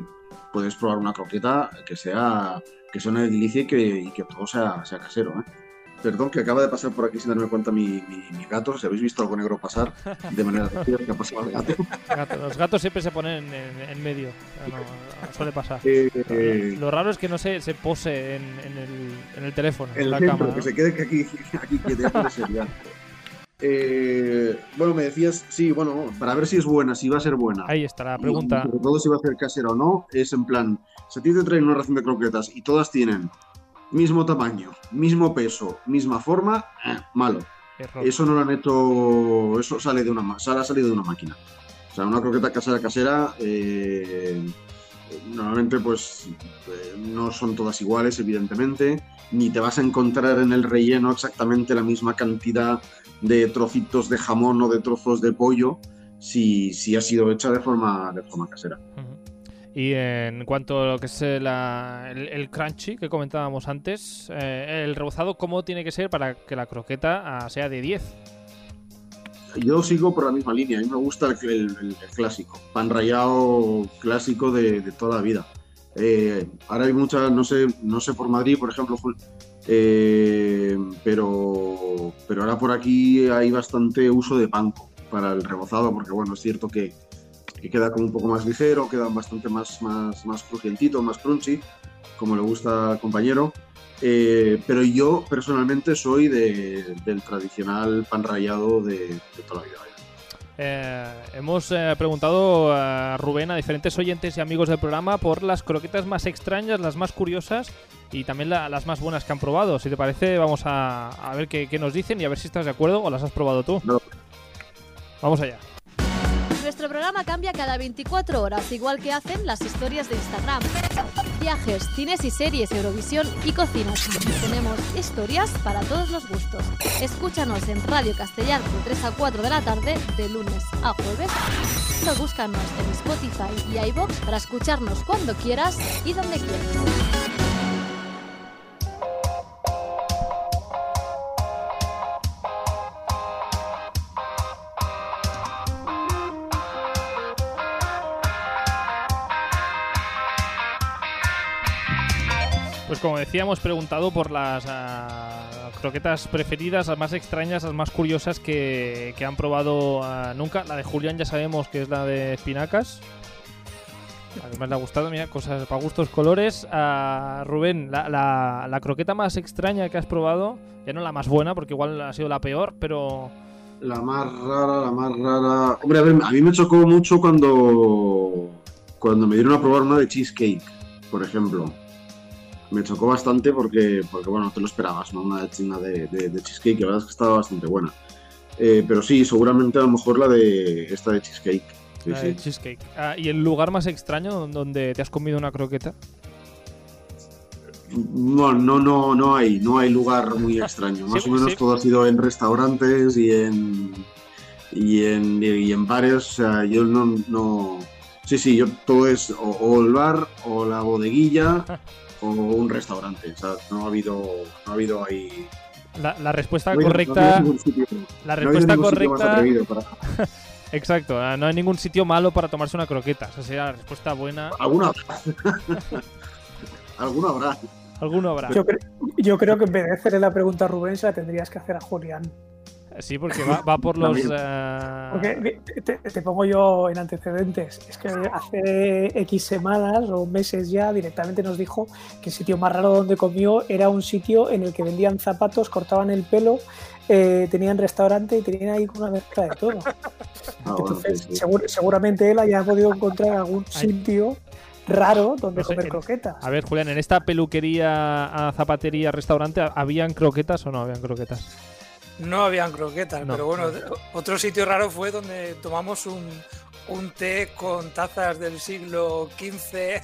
puedes probar una croqueta que sea, que sea una delicia y que, y que todo sea, sea casero. ¿eh? Perdón, que acaba de pasar por aquí sin darme cuenta mi, mi, mi gato. Si habéis visto algo negro pasar, de manera rápida, que ha pasado el gato. Gato- Los gatos siempre se ponen en, en medio. No, suele pasar. Eh, eh, Lo raro es que no se, se pose en, en el, en el teléfono, en el la centro, cámara. que ¿no? se quede que aquí, aquí ya. Eh, bueno, me decías, sí, bueno, para ver si es buena, si va a ser buena. Ahí está la pregunta. Y sobre todo si va a ser casera o no, es en plan, si a ti te traen una ración de croquetas y todas tienen mismo tamaño, mismo peso, misma forma, eh, malo. Error. Eso no lo han hecho, eso sale de una, ma- sale- ha salido de una máquina. O sea, una croqueta casera casera, eh, normalmente pues eh, no son todas iguales, evidentemente, ni te vas a encontrar en el relleno exactamente la misma cantidad de trocitos de jamón o de trozos de pollo si, si ha sido hecha de forma, de forma casera. Y en cuanto a lo que es el, el crunchy que comentábamos antes, eh, el rebozado, ¿cómo tiene que ser para que la croqueta ah, sea de 10? Yo sigo por la misma línea, a mí me gusta el, clásico, pan rallado clásico de, toda la vida. Eh, ahora hay muchas, no sé, no sé por Madrid, por ejemplo, eh, pero, pero ahora por aquí hay bastante uso de panko para el rebozado, porque bueno, es cierto que, que queda como un poco más ligero, queda bastante más, más, más crujientito, más crunchy, como le gusta al compañero. Eh, pero yo personalmente soy de- del tradicional pan rallado de, de toda la vida. Eh, hemos eh, preguntado a Rubén, a diferentes oyentes y amigos del programa, por las croquetas más extrañas, las más curiosas y también la- las más buenas que han probado. Si te parece, vamos a, a ver qué, qué nos dicen y a ver si estás de acuerdo o las has probado tú. Vamos allá. Nuestro programa cambia cada 24 horas, igual que hacen las historias de Instagram. Viajes, cines y series, Eurovisión y cocinas. Tenemos historias para todos los gustos. Escúchanos en Radio Castellar de 3 a 4 de la tarde, de lunes a jueves. O búscanos en Spotify y iBox para escucharnos cuando quieras y donde quieras. Como decía, hemos preguntado por las ah, croquetas preferidas, las más extrañas, las más curiosas que, que han probado ah, nunca. La de Julián ya sabemos que es la de espinacas. Además le ha gustado, mira, cosas para gustos colores. Ah, Rubén, la, la- la croqueta más extraña que has probado, ya no la más buena, porque igual ha sido la peor, pero... La más rara, la más rara. Hombre, a ver, a mí me chocó mucho cuando, cuando me dieron a probar una de cheesecake, por ejemplo. Me chocó bastante porque, porque bueno, no te lo esperabas, ¿no? Una una de, de- de cheesecake, la verdad es que estaba bastante buena. Eh, pero sí, seguramente a lo mejor la de esta de cheesecake. Sí, de cheesecake. Ah, ¿Y el lugar más extraño donde te has comido una croqueta? No, no, no, no hay, no hay lugar muy extraño. Más Sí, o menos todo ha sido en restaurantes y en y en, y en bares. O sea, yo no, no. Sí, sí, yo todo es o, o el bar, o la bodeguilla, o un restaurante. O sea, no ha habido, no ha habido ahí. La, la respuesta no correcta. no ha habido ningún sitio- la respuesta ningún sitio más correcta. para- Exacto, ah, no hay ningún sitio malo para tomarse una croqueta. Esa sería la respuesta buena. Alguna Alguna habrá. Alguno habrá. Yo, cre- yo creo que en vez de hacerle la pregunta a Rubén, se la tendrías que hacer a Julián. Sí, porque va, va por los. Eh, Porque te, te pongo yo en antecedentes. Es que hace X semanas o meses ya directamente nos dijo que el sitio más raro donde comió era un sitio en el que vendían zapatos, cortaban el pelo, eh, tenían restaurante y tenían ahí una mezcla de todo. Ah, Entonces, segur- seguramente él haya podido encontrar algún sitio raro donde No sé, comer en- croquetas. A ver, Julián, en esta peluquería, a zapatería, restaurante, ¿habían croquetas o no habían croquetas? No habían croquetas, No. pero bueno, otro sitio raro fue donde tomamos un, un té con tazas del siglo XV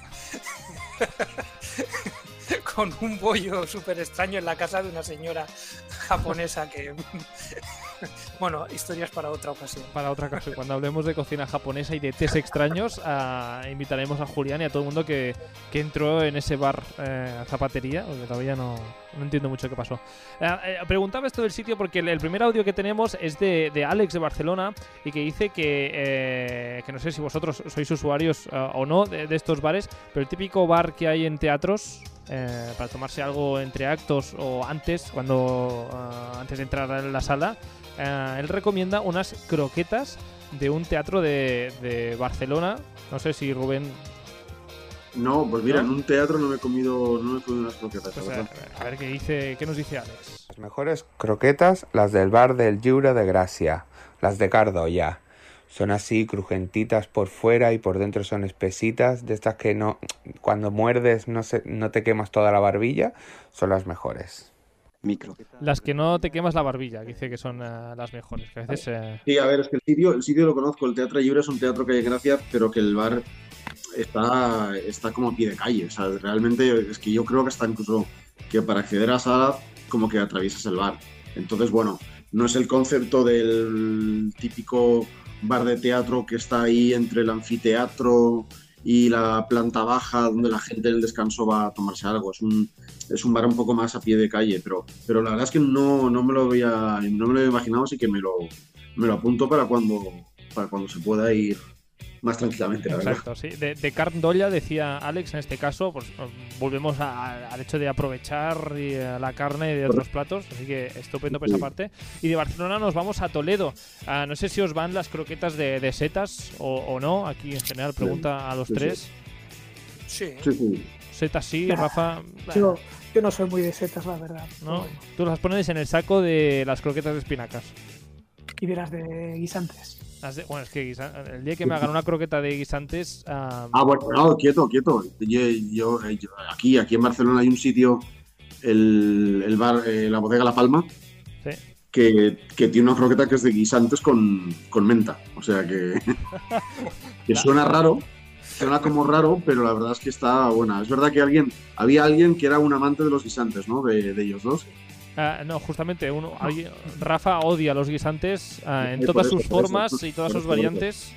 con un bollo súper extraño en la casa de una señora japonesa que... bueno, historias para otra ocasión. Para otra cosa, cuando hablemos de cocina japonesa y de tés extraños, ah, invitaremos a Julián y a todo el mundo que, que entró en ese bar eh, zapatería, porque todavía no, no entiendo mucho qué pasó. Ah, eh, preguntaba esto del sitio porque el, el primer audio que tenemos es de, de Alex de Barcelona y que dice que, eh, que no sé si vosotros sois usuarios ah, o no de, de estos bares, pero el típico bar que hay en teatros eh, para tomarse algo entre actos o antes, cuando ah, antes de entrar en la sala, eh, él recomienda unas croquetas de un teatro de, de Barcelona. No sé si Rubén. No, pues mira, ¿No? en un teatro no me he comido, no me he comido unas croquetas. Pues, a, verdad. a ver qué dice, qué nos dice Alex. Las mejores croquetas, las del bar del Lliure de Gracia, las de Cardo ya. Son así crujentitas por fuera y por dentro son espesitas, de estas que no cuando muerdes no se, no te quemas toda la barbilla, son las mejores. Micro. Las que no te quemas la barbilla, que dice que son eh, las mejores. Que a veces. eh, Sí, a ver, es que el sitio, el sitio lo conozco, el Teatro Libre es un teatro que hay en Gracia, pero que el bar está, está como a pie de calle. O sea, realmente es que yo creo que está incluso que para acceder a la sala como que atraviesas el bar. Entonces, bueno, no es el concepto del típico bar de teatro que está ahí entre el anfiteatro y la planta baja donde la gente en el descanso va a tomarse algo. Es un, es un bar un poco más a pie de calle, pero, pero la verdad es que no, no me lo había, no me lo había imaginado, así que me lo, me lo apunto para cuando, para cuando se pueda ir más tranquilamente, la verdad. Exacto, sí. De, de carn d'olla, decía Alex, en este caso, pues eh, volvemos a- al hecho de aprovechar y, la carne de otros platos, así que estupendo por esa parte. Y de Barcelona nos vamos a Toledo. Ah, no sé si os van las croquetas de, de setas o, o no. Aquí en general pregunta a los Sí, sí. tres. Sí. Sí, sí. Setas sí, Nah, Rafa. Yo, yo no soy muy de setas, la verdad. ¿no? Tú las pones en el saco de las croquetas de espinacas. Y de las de guisantes. De- bueno, es que guisa- el día que me hagan una croqueta de guisantes. ah, Ah, bueno, no, quieto, quieto. Yo, yo- eh, yo- aquí, aquí en Barcelona hay un sitio, el, el bar, eh, la bodega La Palma, Sí. que, que tiene una croqueta que es de guisantes con, con menta. O sea que, que suena raro, suena como raro, pero la verdad es que está buena. Es verdad que alguien, había alguien que era un amante de los guisantes, ¿no? De, de ellos dos. Ah, no, justamente, uno, Rafa odia los guisantes ah, en todas sus eso, formas y todas sus variantes.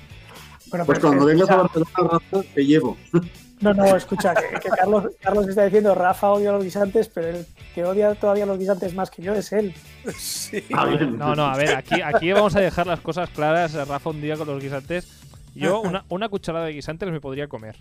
Bueno, Pues cuando vengas a escucha- Barcelona, Rafa, te llevo. No, no, escucha, que, que Carlos, Carlos está diciendo Rafa odia los guisantes, pero el que odia todavía los guisantes más que yo es él. Sí. No, no, a ver, aquí, aquí vamos a dejar las cosas claras. Rafa un día con los guisantes. Yo una, una cucharada de guisantes me podría comer.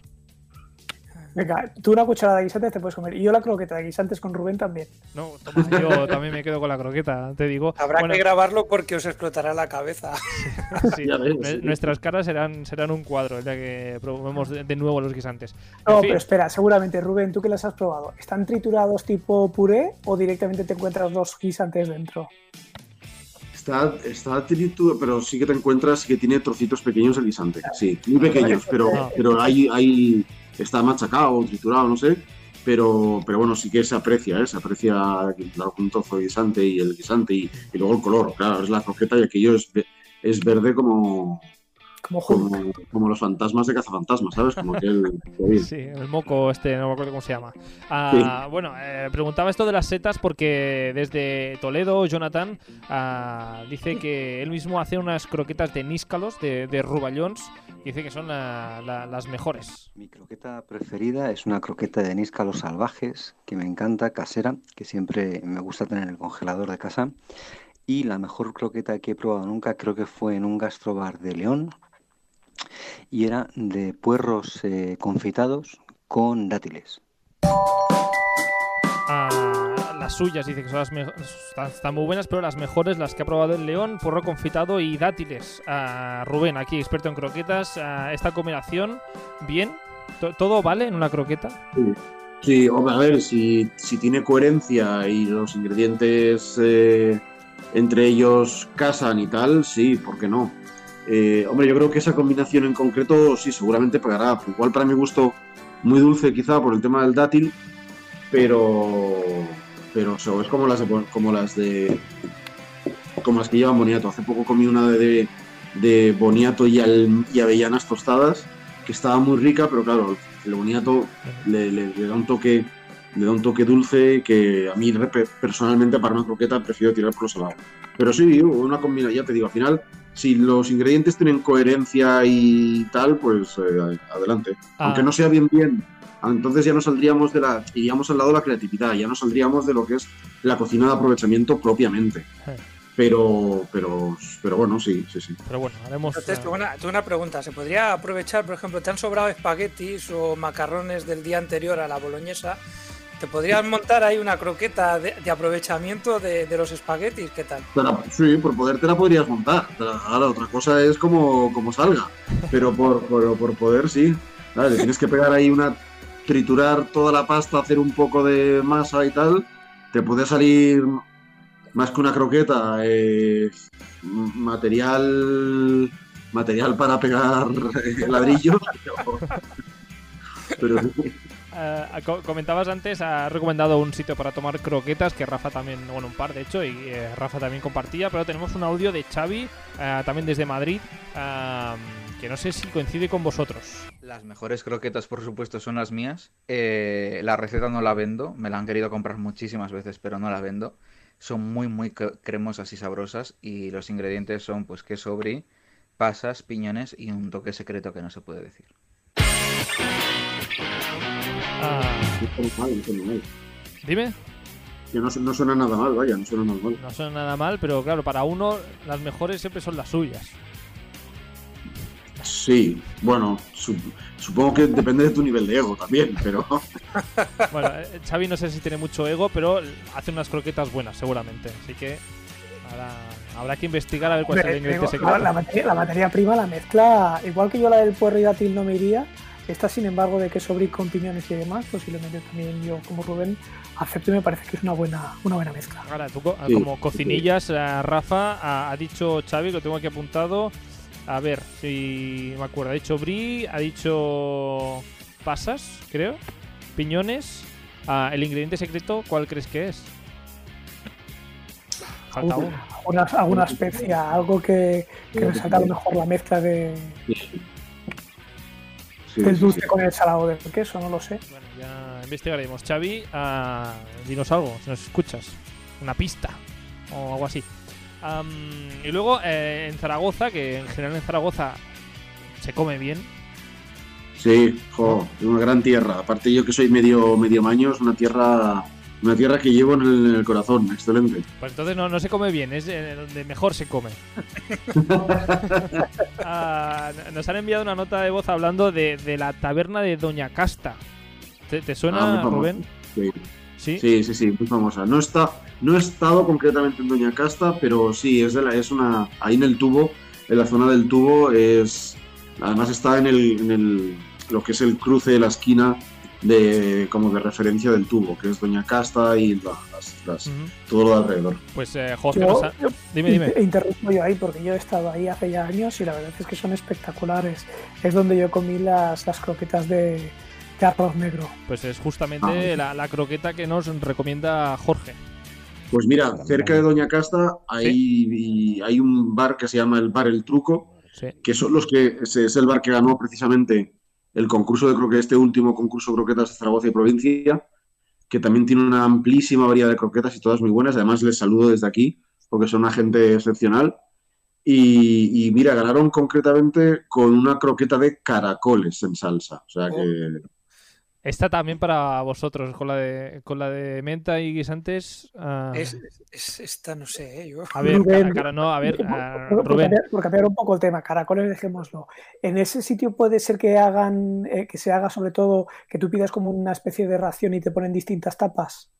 Venga, tú una cucharada de guisantes te puedes comer. Y yo la croqueta de guisantes con Rubén también. No, toma, yo también me quedo con la croqueta, te digo. Habrá Bueno, que grabarlo porque os explotará la cabeza. sí, Ya ves, nue- sí. nuestras caras serán, serán un cuadro el día que probemos de, nuevo los guisantes. En No, fin, pero espera, seguramente, Rubén, ¿tú que las has probado? ¿Están triturados tipo puré o directamente te encuentras dos guisantes dentro? Está, está triturado, pero sí que te encuentras que tiene trocitos pequeños el guisante. Sí, muy pequeños, pero, Ah. pero hay, hay, está machacado, triturado, no sé. Pero, pero bueno, sí que se aprecia, ¿eh? se aprecia trozo de guisante y el guisante y, y luego el color. Claro, es la croqueta y aquello es, es verde como, Como Hulk. como, como los fantasmas de cazafantasmas, ¿sabes? Como aquel. aquel- Sí, el moco este, no me acuerdo cómo se llama. Ah, Bueno, eh, preguntaba esto de las setas porque desde Toledo, Jonathan ah, dice que él mismo hace unas croquetas de níscalos, de, de ruballons, dice que son la- la- las mejores. Mi croqueta preferida es una croqueta de Nisca Los Salvajes, que me encanta, casera, que siempre me gusta tener en el congelador de casa. Y la mejor croqueta que he probado nunca creo que fue en un gastrobar de León. Y era de puerros eh, confitados con dátiles. Ah, las suyas dice que son las están, están muy buenas, pero las mejores, las que ha probado el León, porro confitado y dátiles. Ah, Rubén, aquí experto en croquetas, ah, esta combinación, bien, To- ¿todo vale en una croqueta? Sí. Sí, hombre, a ver, si, si tiene coherencia y los ingredientes eh, entre ellos casan y tal, sí, ¿por qué no? Eh, hombre, yo creo que esa combinación en concreto sí, seguramente pegará. Igual para mi gusto muy dulce quizá por el tema del dátil, pero pero eso, es como las de, como las de como las que llevan boniato. Hace poco comí una de, de boniato y, al- y avellanas tostadas que estaba muy rica, pero claro, el boniato le, le- da un toque le da un toque dulce que a mí personalmente para una croqueta prefiero tirar por lo salado. Pero sí, una combinación, ya te digo, al final, si los ingredientes tienen coherencia y tal, pues eh, adelante. Ah. Aunque no sea bien bien, entonces ya no saldríamos de la, iríamos al lado de la creatividad, ya no saldríamos de lo que es la cocina de aprovechamiento propiamente. Pero, pero, pero bueno, sí, sí, sí. Pero bueno, haremos... Entonces, tengo una, tengo una pregunta. ¿Se podría aprovechar, por ejemplo, te han sobrado espaguetis o macarrones del día anterior a la boloñesa? ¿Te podrías montar ahí una croqueta de, de aprovechamiento de, los espaguetis? ¿Qué tal? Sí, por poder te la podrías montar. Ahora, otra cosa es como, como salga. Pero por, por, poder, sí. Tienes que pegar ahí una. triturar toda la pasta, hacer un poco de masa y tal. Te puede salir más que una croqueta. eh, material. material para pegar ladrillos. Pero, pero Co- comentabas antes, ha recomendado un sitio para tomar croquetas, que Rafa también, bueno, un par de hecho, y eh, Rafa también compartía, pero tenemos un audio de Xavi, ah, también desde Madrid, que no sé si coincide con vosotros. Las mejores croquetas, por supuesto, son las mías. Eh, la receta no la vendo, me la han querido comprar muchísimas veces, pero no la vendo. Son muy, muy cre- cremosas y sabrosas y los ingredientes son pues queso brie, pasas, piñones y un toque secreto que no se puede decir. No suena mal, no suena mal. Dime. Que no, su- no suena nada mal, vaya, no suena nada mal. No suena nada mal, pero claro, para uno las mejores siempre son las suyas. Sí, bueno, su- supongo que depende de tu nivel de ego también, pero. Bueno, eh, Xavi no sé si tiene mucho ego, pero hace unas croquetas buenas, seguramente. Así que ahora habrá que investigar a ver cuál es el ingrediente secreto. la, la materia, la materia prima, la mezcla, igual que yo la del puerro y dátil no me iría, esta sin embargo de queso brie con piñones y demás, posiblemente también yo como Rubén acepto y me parece que es una buena, una buena mezcla. Ahora, tú Sí, como cocinillas, eh, Rafa ha, ha dicho Xavi, lo tengo aquí apuntado. A ver, si me acuerdo, ha dicho brie, ha dicho pasas, creo, piñones. Ah, el ingrediente secreto, ¿cuál crees que es? Falta uno. Alguna, alguna especia, algo que, que resalta a lo mejor la mezcla de, Sí, dulce sí. con el salado del queso, no lo sé. Ya investigaremos. Xavi, ah, dinos algo, si nos escuchas. Una pista o algo así. Y luego eh, en Zaragoza, que en general en Zaragoza se come bien. Sí, jo, es una gran tierra. Aparte yo que soy medio, medio maño, es una tierra, una tierra que llevo en el, en el corazón, excelente. Pues entonces no, no se come bien, es eh, donde mejor se come. Ah, nos han enviado una nota de voz hablando de, de la taberna de Doña Casta. ¿Te, te Ah, suena, famosa. Rubén? Sí. ¿Sí? sí, sí, sí, muy famosa. No está, no he estado concretamente en Doña Casta, pero sí, es de la, es una, ahí en el tubo, en la zona del tubo, es, además está en el, en el, lo que es el cruce de la esquina de, como de referencia del tubo, que es Doña Casta y la- las, las- todo lo de alrededor. Pues eh, Jorge Yo- nos ha- yo Dime, dime. inter- Interrumpo yo ahí porque yo he estado ahí hace ya años y la verdad es que son espectaculares. Es donde yo comí las, las croquetas de, de arroz negro. Pues es justamente Ah. la, la croqueta que nos recomienda Jorge. Pues mira, cerca de Doña Casta hay, hay un bar que se llama el Bar El Truco, que son los que es el bar que ganó precisamente el concurso de croquetas, este último concurso croquetas de Zaragoza y provincia, que también tiene una amplísima variedad de croquetas y todas muy buenas. Además, les saludo desde aquí porque son una gente excepcional. Y, y mira, ganaron concretamente con una croqueta de caracoles en salsa. O sea que Esta también para vosotros, con la de, con la de menta y guisantes. ah, Es, es- esta no sé, ¿eh? yo. A ver, Rubén, cara, cara, no, a ver, Por, por Rubén. cambiar, por cambiar un poco el tema, caracoles, dejémoslo. En ese sitio puede ser que hagan, eh, que se haga sobre todo que tú pidas como una especie de ración y te ponen distintas tapas.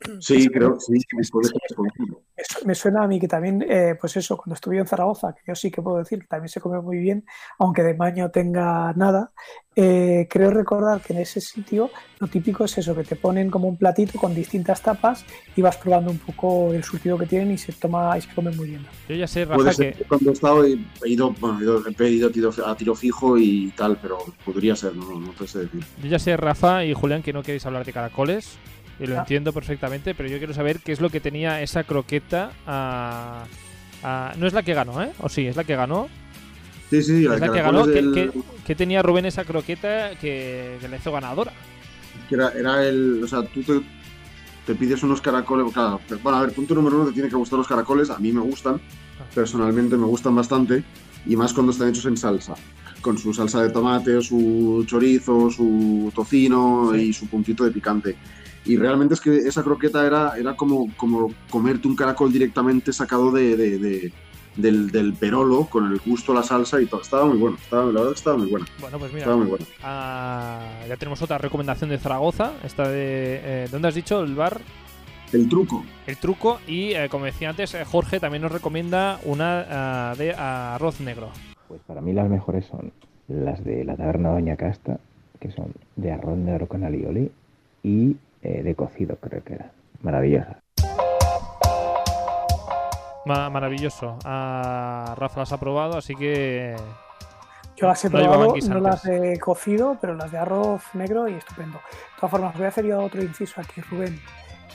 sí, creo sí, puede. Me Me suena a mí que también, eh, pues eso, cuando estuve en Zaragoza, que yo sí que puedo decir que también se come muy bien, aunque de baño tenga nada, eh, creo recordar que en ese sitio lo típico es eso, que te ponen como un platito con distintas tapas y vas probando un poco el surtido que tienen y se toma y se come muy bien. Yo ya sé, Puede Rafa, ser que. que cuando he estado he ido, bueno, he ido, a, tiro, fijo y tal, pero podría ser, no, no te sé decir. Yo ya sé, Rafa y Julián, que no queréis hablar de caracoles. Y lo Ah. entiendo perfectamente, pero yo quiero saber qué es lo que tenía esa croqueta. ah, ah, no es la que ganó, ¿eh? O sí, es la que ganó. Sí, sí, la es de la que ganó. ¿Qué, del- qué- qué tenía Rubén esa croqueta que, que la hizo ganadora? que era, era el. O sea, tú te, te pides unos caracoles. Claro, bueno, a ver, punto número uno, te tiene que gustar los caracoles. A mí me gustan, personalmente me gustan bastante. Y más cuando están hechos en salsa. Con su salsa de tomate, su chorizo, su tocino y su puntito de picante. Y realmente es que esa croqueta era, era como, como comerte un caracol directamente sacado de, de- de- del, del perolo, con el gusto, la salsa y todo. Estaba muy bueno. Estaba, la verdad que estaba muy buena. Bueno, pues mira, Estaba muy buena. ah, ya tenemos otra recomendación de Zaragoza. Esta de. eh, ¿Dónde has dicho? El bar. El truco. El truco. Y eh, como decía antes, eh, Jorge también nos recomienda una ah, de arroz negro. Pues para mí las mejores son las de la taberna Doña Casta, que son de arroz negro con alioli y eh, de cocido, creo que era. Maravillosas. Ma- maravilloso. Ah, Rafa las ha probado, así que. Yo las he No probado, no las de cocido, pero las de arroz negro y estupendo. De todas formas, voy a hacer yo otro inciso aquí, Rubén.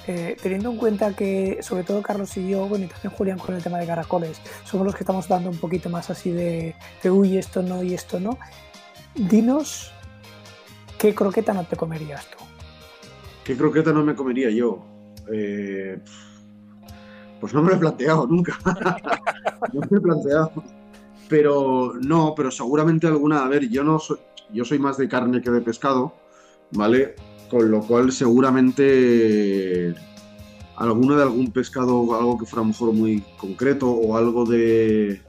Eh, teniendo en cuenta que, sobre todo Carlos y yo, bueno, y también Julián con el tema de caracoles, somos los que estamos dando un poquito más así de, de uy, esto no y esto no. Dinos qué croqueta no te comerías tú. ¿Qué croqueta no me comería yo? Eh, pues no me lo he planteado nunca. no me lo he planteado. Pero no, pero seguramente alguna. A ver, yo no soy, yo soy más de carne que de pescado, ¿vale? Con lo cual seguramente alguna de algún pescado, algo que fuera a lo mejor muy concreto o algo de.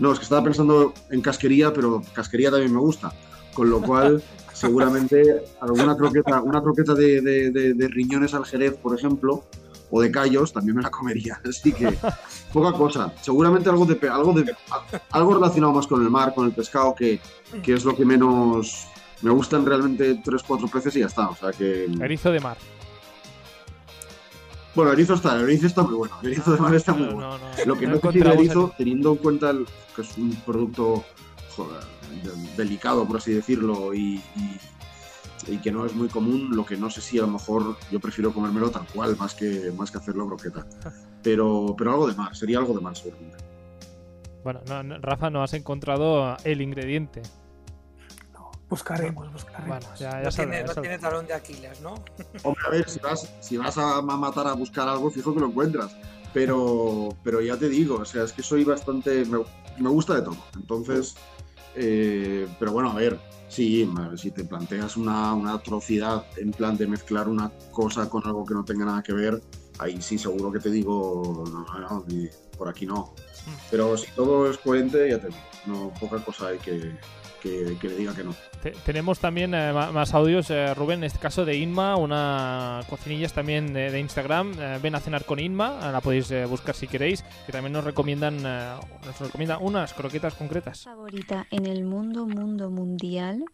No, es que estaba pensando en casquería, pero casquería también me gusta. Con lo cual, seguramente alguna croqueta, una croqueta de, de- de- de riñones al jerez, por ejemplo, o de callos, también me la comería. Así que, poca cosa. Seguramente algo de algo de algo relacionado más con el mar, con el pescado, que, que es lo que menos me gustan realmente tres, cuatro peces y ya está. O sea que. Erizo de mar. Bueno, el erizo está, el erizo está muy bueno. El erizo de mar está muy bueno. Lo que no te el erizo, teniendo en cuenta el- que es un producto delicado, por así decirlo, y, y- y que no es muy común, lo que no sé si a lo mejor yo prefiero comérmelo tal cual, más que, más que hacerlo croqueta. Pero, pero algo de mar, sería algo de mar seguramente. Bueno, no, no, Rafa, no has encontrado el ingrediente. Buscaremos, buscaremos. Bueno, ya, ya No tiene, ya no tiene talón de Aquiles, ¿no? Hombre, a ver, si vas, si vas a ma- matar a buscar algo, fijo que lo encuentras. Pero, pero ya te digo, o sea, es que soy bastante. Me, me gusta de todo. Entonces, eh, pero bueno, a ver, sí, si te planteas una, una atrocidad en plan de mezclar una cosa con algo que no tenga nada que ver, ahí sí seguro que te digo, no, no, por aquí no. Pero si todo es coherente, ya te digo, no, poca cosa hay que, que, que le diga que no. Te- tenemos también eh, más audios, eh, Rubén, en este caso de Inma, una cocinillas también de, de Instagram. eh, ven a cenar con Inma, eh, la podéis eh, buscar si queréis, que también nos recomiendan, eh, nos recomienda unas croquetas concretas. favorita en el mundo, mundo mundial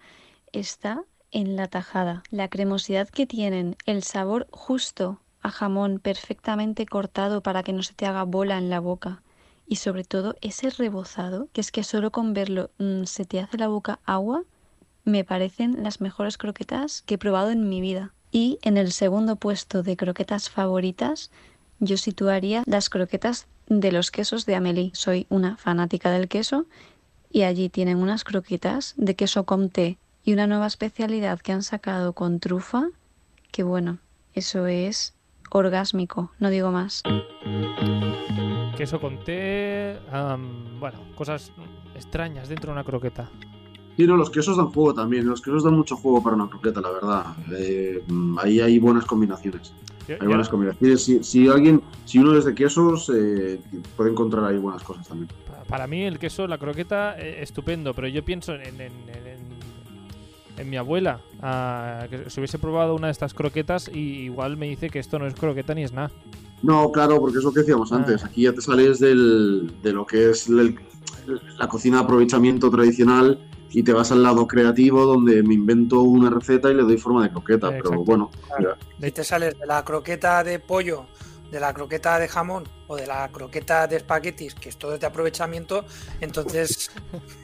está en la tajada. La cremosidad que tienen, el sabor justo a jamón perfectamente cortado para que no se te haga bola en la boca. Y sobre todo ese rebozado, que es que solo con verlo mm, se te hace la boca agua, me parecen las mejores croquetas que he probado en mi vida. Y en el segundo puesto de croquetas favoritas, yo situaría las croquetas de los quesos de Amélie. Soy una fanática del queso y allí tienen unas croquetas de queso comté y una nueva especialidad que han sacado con trufa, que bueno, eso es orgásmico, no digo más. queso con té, am, bueno, cosas extrañas dentro de una croqueta. Sí, no, los quesos dan juego también. Los quesos dan mucho juego para una croqueta, la verdad. Eh, ahí hay buenas combinaciones. Yo- Hay yo- buenas combinaciones. Si, si alguien, si uno es de quesos, eh, puede encontrar ahí buenas cosas también. Para mí el queso, la croqueta, eh, estupendo, pero yo pienso en, en- en- en- mi abuela, ah, que si hubiese probado una de estas croquetas y igual me dice que esto no es croqueta ni es nada. No, claro, porque es lo que decíamos Ah. antes. Aquí ya te sales del, de lo que es el- la cocina de aprovechamiento tradicional y te vas al lado creativo donde me invento una receta y le doy forma de croqueta. Pero Exacto. bueno, Si te sales de la croqueta de pollo, de la croqueta de jamón o de la croqueta de espaguetis, que es todo de aprovechamiento, entonces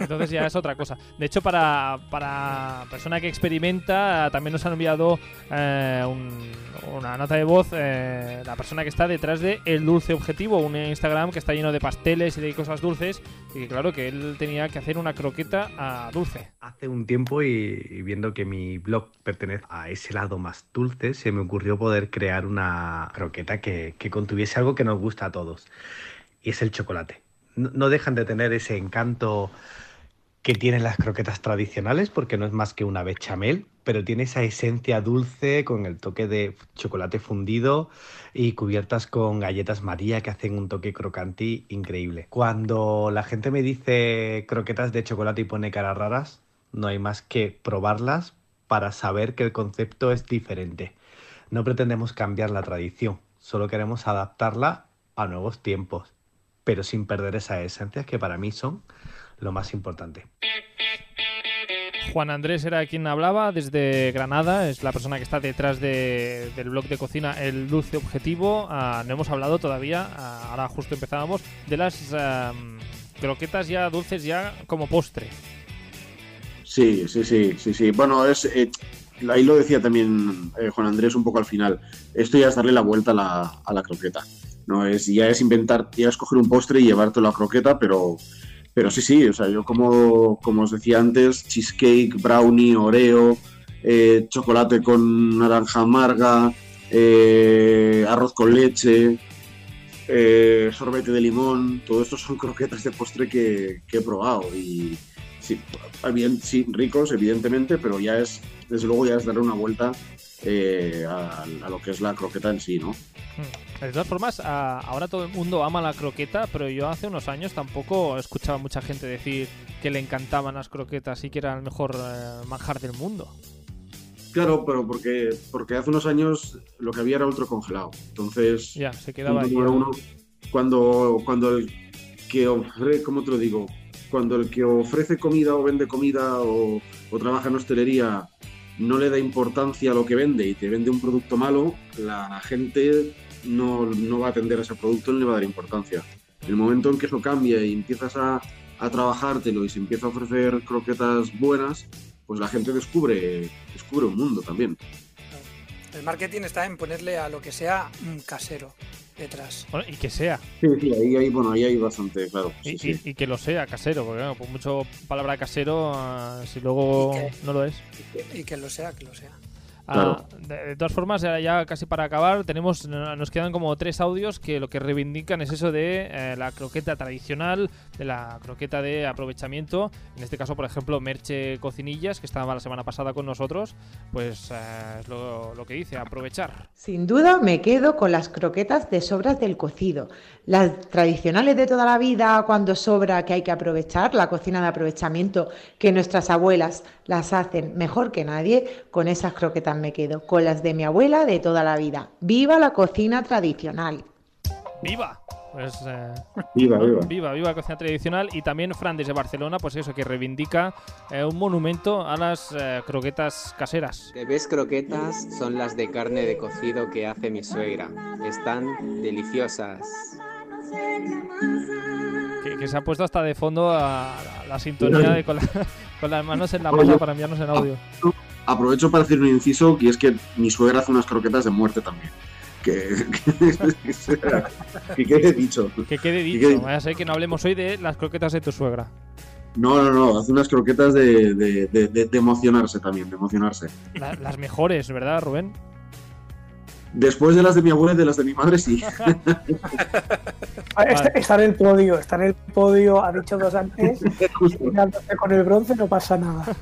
Entonces ya es otra cosa. De hecho, para, para persona que experimenta, también nos han enviado eh, un- una nota de voz eh, la persona que está detrás de El Dulce Objetivo, un Instagram que está lleno de pasteles y de cosas dulces. Y claro, que él tenía que hacer una croqueta a dulce. Hace un tiempo y viendo que mi blog pertenece a ese lado más dulce, se me ocurrió poder crear una croqueta que, que contuviese algo que nos gusta a todos. Y es el chocolate. No, dejan de tener ese encanto que tienen las croquetas tradicionales, porque no es más que una bechamel, pero tiene esa esencia dulce con el toque de chocolate fundido y cubiertas con galletas María que hacen un toque crocanti increíble. Cuando la gente me dice croquetas de chocolate y pone caras raras, no hay más que probarlas para saber que el concepto es diferente. No pretendemos cambiar la tradición, solo queremos adaptarla a nuevos tiempos, pero sin perder esas esencias que para mí son lo más importante. Juan Andrés era quien hablaba desde Granada, es la persona que está detrás de- del blog de cocina El Dulce Objetivo. Ah, no hemos hablado todavía, ah, ahora justo empezábamos, de las croquetas ya dulces ya como postre. Sí, sí, sí, sí, sí. Bueno, es eh, ahí lo decía también eh, Juan Andrés un poco al final. Esto ya es darle la vuelta a la, a la croqueta. No es, ya es inventar, ya es coger un postre y llevártelo a croqueta, pero, pero sí, sí. O sea, yo como, como os decía antes, cheesecake, brownie, oreo, eh, chocolate con naranja amarga, eh, arroz con leche, eh, sorbete de limón, todo esto son croquetas de postre que, he probado y sí, bien, sí, ricos evidentemente, pero ya es, desde luego ya es darle una vuelta eh, a, a lo que es la croqueta en sí, ¿no? Hmm. De todas formas, ah, ahora todo el mundo ama la croqueta, pero yo hace unos años tampoco escuchaba mucha gente decir que le encantaban las croquetas y que era el mejor eh, manjar del mundo. Claro, pero porque, porque hace unos años lo que había era ultracongelado. Entonces, Ya, se quedaba punto ahí. número uno, cuando, cuando el que ofrece, ¿cómo te lo digo? Cuando el que ofrece comida o vende comida o, o trabaja en hostelería no le da importancia a lo que vende y te vende un producto malo, la gente no, no va a atender a ese producto ni le va a dar importancia. El momento en que eso cambia y empiezas a, a trabajártelo y se empieza a ofrecer croquetas buenas, pues la gente descubre, descubre un mundo también. el marketing está en ponerle a lo que sea un casero detrás. Bueno, y que sea. Sí, sí, ahí, hay- bueno, ahí hay bastante, claro. sí, Y, sí. y- y que lo sea casero, porque bueno, por mucho palabra casero, ah, si luego no lo es. Y que lo sea, que lo sea. Ah, de, de todas formas, ya, ya casi para acabar, tenemos nos quedan como tres audios que lo que reivindican es eso de eh, la croqueta tradicional, de la croqueta de aprovechamiento. En este caso, por ejemplo, Merche Cocinillas, que estaba la semana pasada con nosotros, pues eh, es lo, lo que dice, aprovechar. Sin duda me quedo con las croquetas de sobras del cocido. Las tradicionales de toda la vida, cuando sobra que hay que aprovechar, la cocina de aprovechamiento, que nuestras abuelas las hacen mejor que nadie, con esas croquetas me quedo. Con las de mi abuela de toda la vida. ¡Viva la cocina tradicional! ¡Viva! Pues, eh, Viva, viva. Viva, viva la cocina tradicional. Y también Fran desde Barcelona, pues eso, que reivindica eh, un monumento a las eh, croquetas caseras. Ves croquetas son las de carne de cocido que hace mi suegra. Están deliciosas. Que, que se ha puesto hasta de fondo a, a la sintonía de con, la- con las manos en la masa para enviarnos en audio. Aprovecho para decir un inciso, que es que mi suegra hace unas croquetas de muerte también. Que, que, que quede dicho. Que quede Que dicho, vaya a ser que no hablemos hoy de las croquetas de tu suegra. No, no, no, hace unas croquetas de, de- de- de- de emocionarse también, de emocionarse. La- las mejores, ¿verdad, Rubén? Después de las de mi abuela y de las de mi madre, sí. Ah, Está, en el podio, está en el podio, ha dicho dos antes. y con el bronce no pasa nada.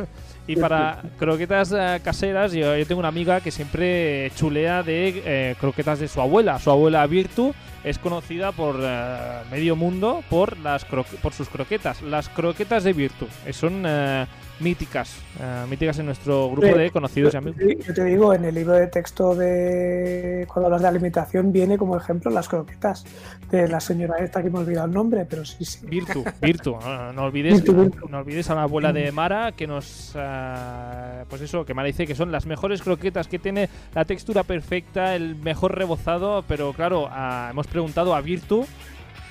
Y para croquetas eh, caseras, yo, yo tengo una amiga que siempre chulea de eh, croquetas de su abuela. Su abuela Virtu es conocida por eh, medio mundo por, las croque- por sus croquetas. Las croquetas de Virtu. Eh, son eh, míticas. eh, míticas en nuestro grupo Sí. de conocidos y amigos. Yo te digo, en el libro de texto de cuando hablas de alimentación viene como ejemplo las croquetas de la señora esta que me he olvidado el nombre, pero sí, sí. Virtu, Virtu, no, no olvides, Virtu, Virtu. no olvides a la abuela de Mara que nos, ah, pues eso, que Mara dice que son las mejores croquetas, que tiene la textura perfecta, el mejor rebozado, pero claro, ah, hemos preguntado a Virtu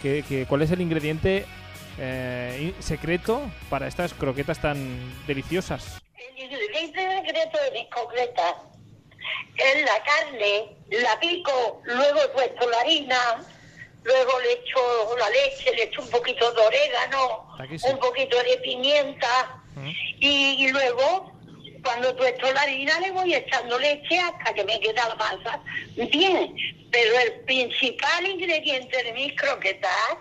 que, que cuál es el ingrediente eh, secreto para estas croquetas tan deliciosas. El ingrediente secreto de mis croquetas es la carne, la pico, luego puesto la harina, luego le echo la leche, le echo un poquito de orégano, sí. un poquito de pimienta y, y luego cuando tuesto la harina le voy echando leche hasta que me queda la masa bien. Pero el principal ingrediente de mis croquetas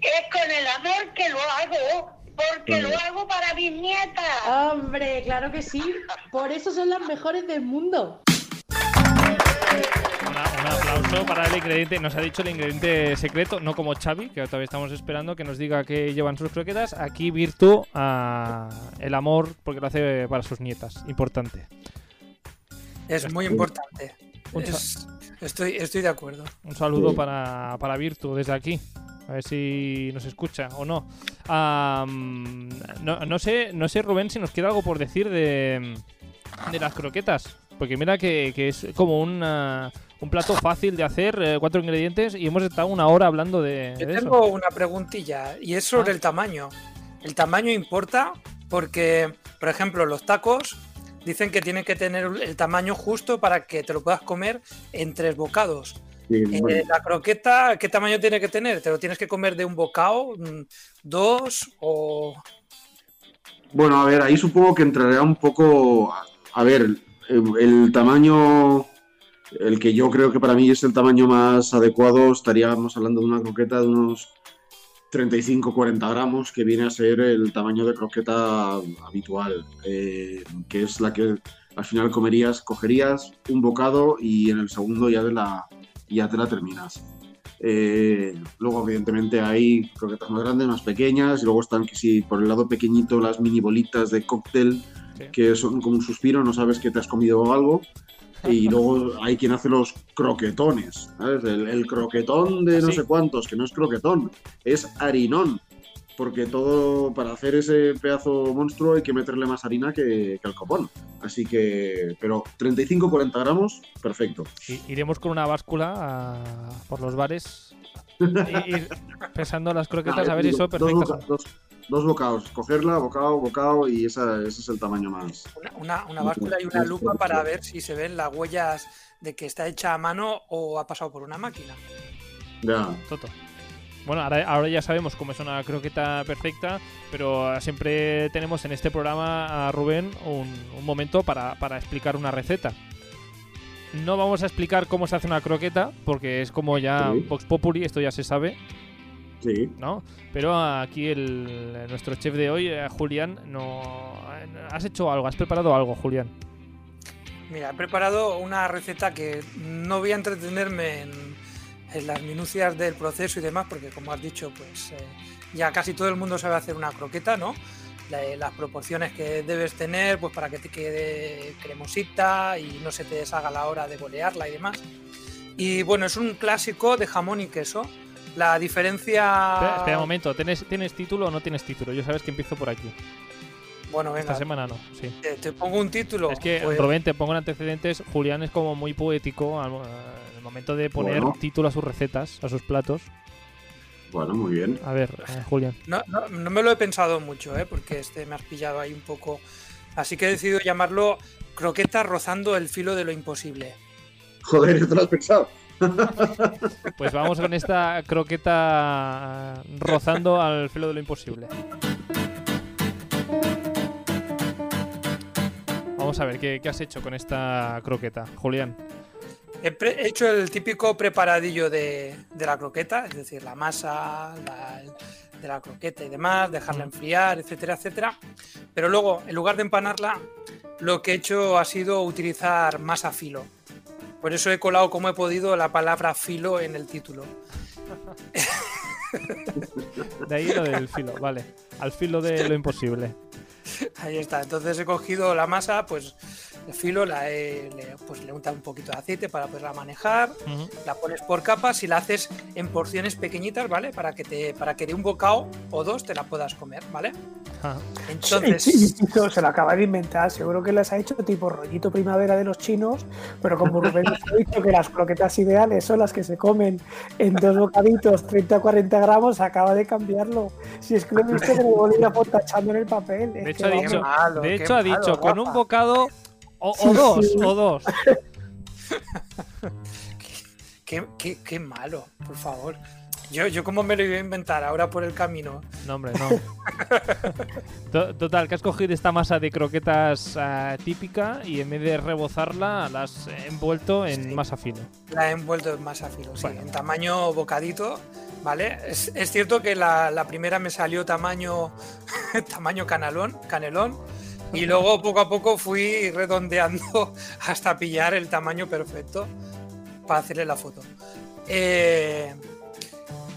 es con el amor que lo hago, porque lo hago para mis nietas. Hombre, claro que sí. Por eso son las mejores del mundo. Una- un aplauso para el ingrediente, nos ha dicho el ingrediente secreto, no como Xavi, que todavía estamos esperando que nos diga que llevan sus croquetas. Aquí Virtu, ah, el amor, porque lo hace para sus nietas, importante. Es muy importante. Es- estoy, estoy de acuerdo. Un saludo para, para Virtu desde aquí. A ver si nos escucha o no. Am, no. No sé, no sé, Rubén, si nos queda algo por decir de, de las croquetas. Porque mira que, que es como un, ah, un plato fácil de hacer, eh, cuatro ingredientes, y hemos estado una hora hablando de, Yo de tengo eso. una preguntilla y es sobre el tamaño. El tamaño importa porque, por ejemplo, los tacos dicen que tienen que tener el tamaño justo para que te lo puedas comer en tres bocados. Sí, Eh, la croqueta, ¿qué tamaño tiene que tener? ¿Te lo tienes que comer de un bocado, mm, dos o...? Bueno, a ver, ahí supongo que entrará un poco. A, a ver, el, el tamaño. El que yo creo que para mí es el tamaño más adecuado, estaríamos hablando de una croqueta de unos 35-40 gramos, que viene a ser el tamaño de croqueta habitual, eh, que es la que al final comerías, cogerías un bocado y en el segundo ya, de la, ya te la terminas. Eh, luego, evidentemente, hay croquetas más grandes, más pequeñas, y luego están, que sí, por el lado pequeñito, las mini bolitas de cóctel, que son como un suspiro, no sabes que te has comido algo. Y luego hay quien hace los croquetones, ¿sabes? El, el croquetón de no Sí. sé cuántos, que no es croquetón, es harinón. Porque todo, para hacer ese pedazo monstruo hay que meterle más harina que, que al copón. Así que, pero 35-40 gramos, perfecto. I- iremos con una báscula por los bares, y- ir pesando las croquetas a ver si son Dos perfectas. boca- dos, dos bocados, cogerla, bocado, bocado, y esa, ese es el tamaño más. Una, una, una báscula y una lupa para ver si se ven las huellas de que está hecha a mano o ha pasado por una máquina. Ya. Toto. Bueno, ahora, ahora ya sabemos cómo es una croqueta perfecta, pero siempre tenemos en este programa a Rubén un, un momento para, para explicar una receta. No vamos a explicar cómo se hace una croqueta, porque es como ya Sí. Vox Populi, esto ya se sabe, Sí. ¿no? Pero aquí el, nuestro chef de hoy, eh, Julián, no... ¿Has hecho algo? ¿Has preparado algo, Julián? Mira, he preparado una receta que no voy a entretenerme en, en las minucias del proceso y demás, porque como has dicho, pues eh, ya casi todo el mundo sabe hacer una croqueta, ¿no? La- las proporciones que debes tener, pues para que te quede cremosita y no se te deshaga a la hora de bolearla y demás. Y bueno, es un clásico de jamón y queso. La diferencia. Espera, espera un momento, ¿tienes, ¿tienes título o no tienes título? Yo sabes que empiezo por aquí. Bueno, venga. Esta semana no, sí. Te, te pongo un título. Es que, pues- Rubén, te pongo en antecedentes. Julián es como muy poético en el momento de poner Bueno. título a sus recetas, a sus platos. Bueno, muy bien. A ver, eh, Julián. No, no, no me lo he pensado mucho, ¿eh? porque este me has pillado ahí un poco. Así que he decidido llamarlo croquetas rozando el filo de lo imposible. Joder, ¿te lo has pensado? Pues vamos con esta croqueta eh, rozando al filo de lo imposible. Vamos a ver, ¿qué, qué has hecho con esta croqueta, Julián? He, hecho el típico preparadillo de, de la croqueta, es decir, la masa la- de la croqueta y demás, dejarla enfriar, etcétera, etcétera. Pero luego, en lugar de empanarla, lo que he hecho ha sido utilizar masa filo. Por eso he colado como he podido la palabra filo en el título. De ahí lo del filo, vale. Al filo de lo imposible. Ahí está. Entonces he cogido la masa, pues el filo, la he, le, pues le he untado un poquito de aceite para poderla manejar. Ujú. La pones por capas y la haces en porciones pequeñitas, ¿vale? Para que te, para que de un bocado o dos te la puedas comer, ¿vale? Entonces, Sí, sí, sí, se lo acaba de inventar. Seguro que las ha hecho tipo rollito primavera de los chinos, pero como Rubén nos ha dicho que las croquetas ideales son las que se comen en dos bocaditos, 30 a 40 gramos, acaba de cambiarlo. Si es que lo he visto como bolígrafo tachando en el papel. Es hecho, ha dicho, de hecho ha malo, dicho con un bocado o, o dos, o dos. qué, qué- qué malo, por favor. Yo, yo cómo me lo iba a inventar ahora por el camino. No, hombre, no. To- Total, que has cogido esta masa de croquetas ah, típica y en vez de rebozarla, la has envuelto en masa fino. La he envuelto en masa filo, sí, en tamaño bocadito, ¿vale? Es, es cierto que la, la primera me salió tamaño, tamaño canalón, canelón, y luego poco a poco fui redondeando hasta pillar el tamaño perfecto para hacerle la foto. Eh,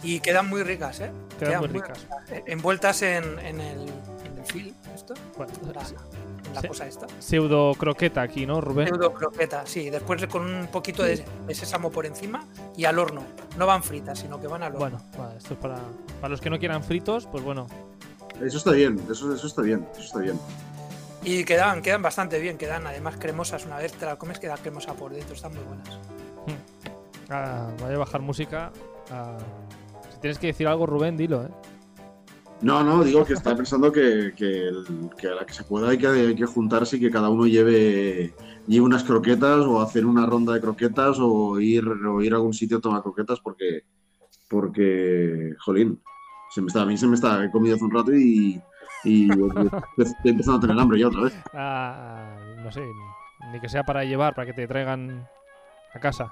y quedan muy ricas, ¿eh? Quedan muy ricas. Envueltas en, en el, en el film, esto, Bueno, la, en la se- cosa esta. Pseudo croqueta aquí, ¿no, Rubén? Pseudo croqueta, sí. Después con un poquito de, de sésamo por encima y al horno. No van fritas, sino que van al horno. Bueno, vale, esto es para, para los que no quieran fritos, pues bueno. Eso está bien, eso, eso está bien, eso está bien. Y quedan, quedan bastante bien, quedan además cremosas. Una vez te la comes, queda cremosa por dentro, están muy buenas. Ah, voy a bajar música. ah, tienes que decir algo, Rubén, dilo, ¿eh? No, no, digo que está pensando que, que, a la que se pueda hay que, hay que juntarse y que cada uno lleve, lleve unas croquetas o hacer una ronda de croquetas o ir, o ir a algún sitio a tomar croquetas porque, porque jolín, se me está, a mí se me está, he comido hace un rato y, y estoy empezando a tener hambre ya otra vez. Ah, no sé, ni que sea para llevar, para que te traigan a casa.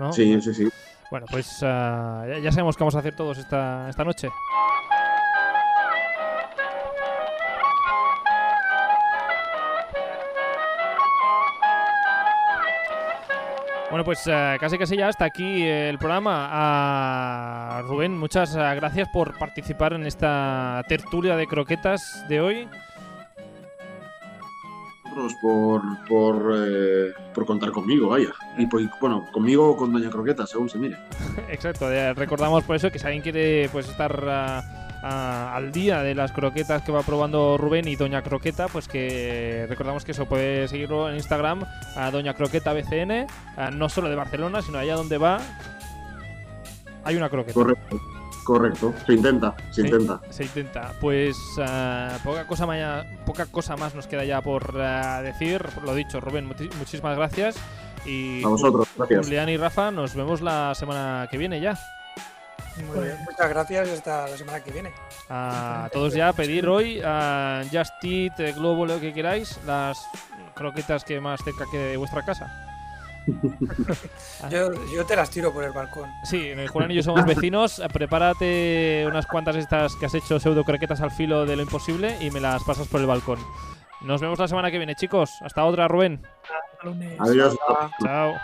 ¿No? Sí, sí, sí. Bueno, pues ah, ya, sabemos qué vamos a hacer todos esta, esta noche. Bueno, pues eh, casi casi ya hasta aquí el programa. Ah, Rubén, muchas gracias por participar en esta tertulia de croquetas de hoy. Vosotros por, por, eh, por contar conmigo, vaya. Y por- bueno, conmigo o con Doña Croqueta, según se mire. Exacto, recordamos por eso que si alguien quiere pues estar ah, ah, al día de las croquetas que va probando Rubén y Doña Croqueta, pues que recordamos que eso puede seguirlo en Instagram a Doña Croqueta BCN, no solo de Barcelona, sino allá donde va hay una croqueta. Correcto, correcto. Se intenta, se intenta. Se intenta. Pues ah, poca, cosa ma- poca cosa más nos queda ya por ah, decir. Lo dicho, Rubén, muchísimas gracias. Y A vosotros, gracias. Julián y Rafa, nos vemos la semana que viene ya. Muy bien, muchas gracias y hasta la semana que viene. A todos ya pedir hoy a Just Eat, Globo, lo que queráis, las croquetas que más cerca que de vuestra casa. yo, te las tiro por el balcón. Sí, el Juan y yo somos vecinos. Prepárate unas cuantas de estas que has hecho pseudo croquetas al filo de lo imposible y me las pasas por el balcón. Nos vemos la semana que viene, chicos. Hasta otra, Rubén. Lunes. Adiós. Chao.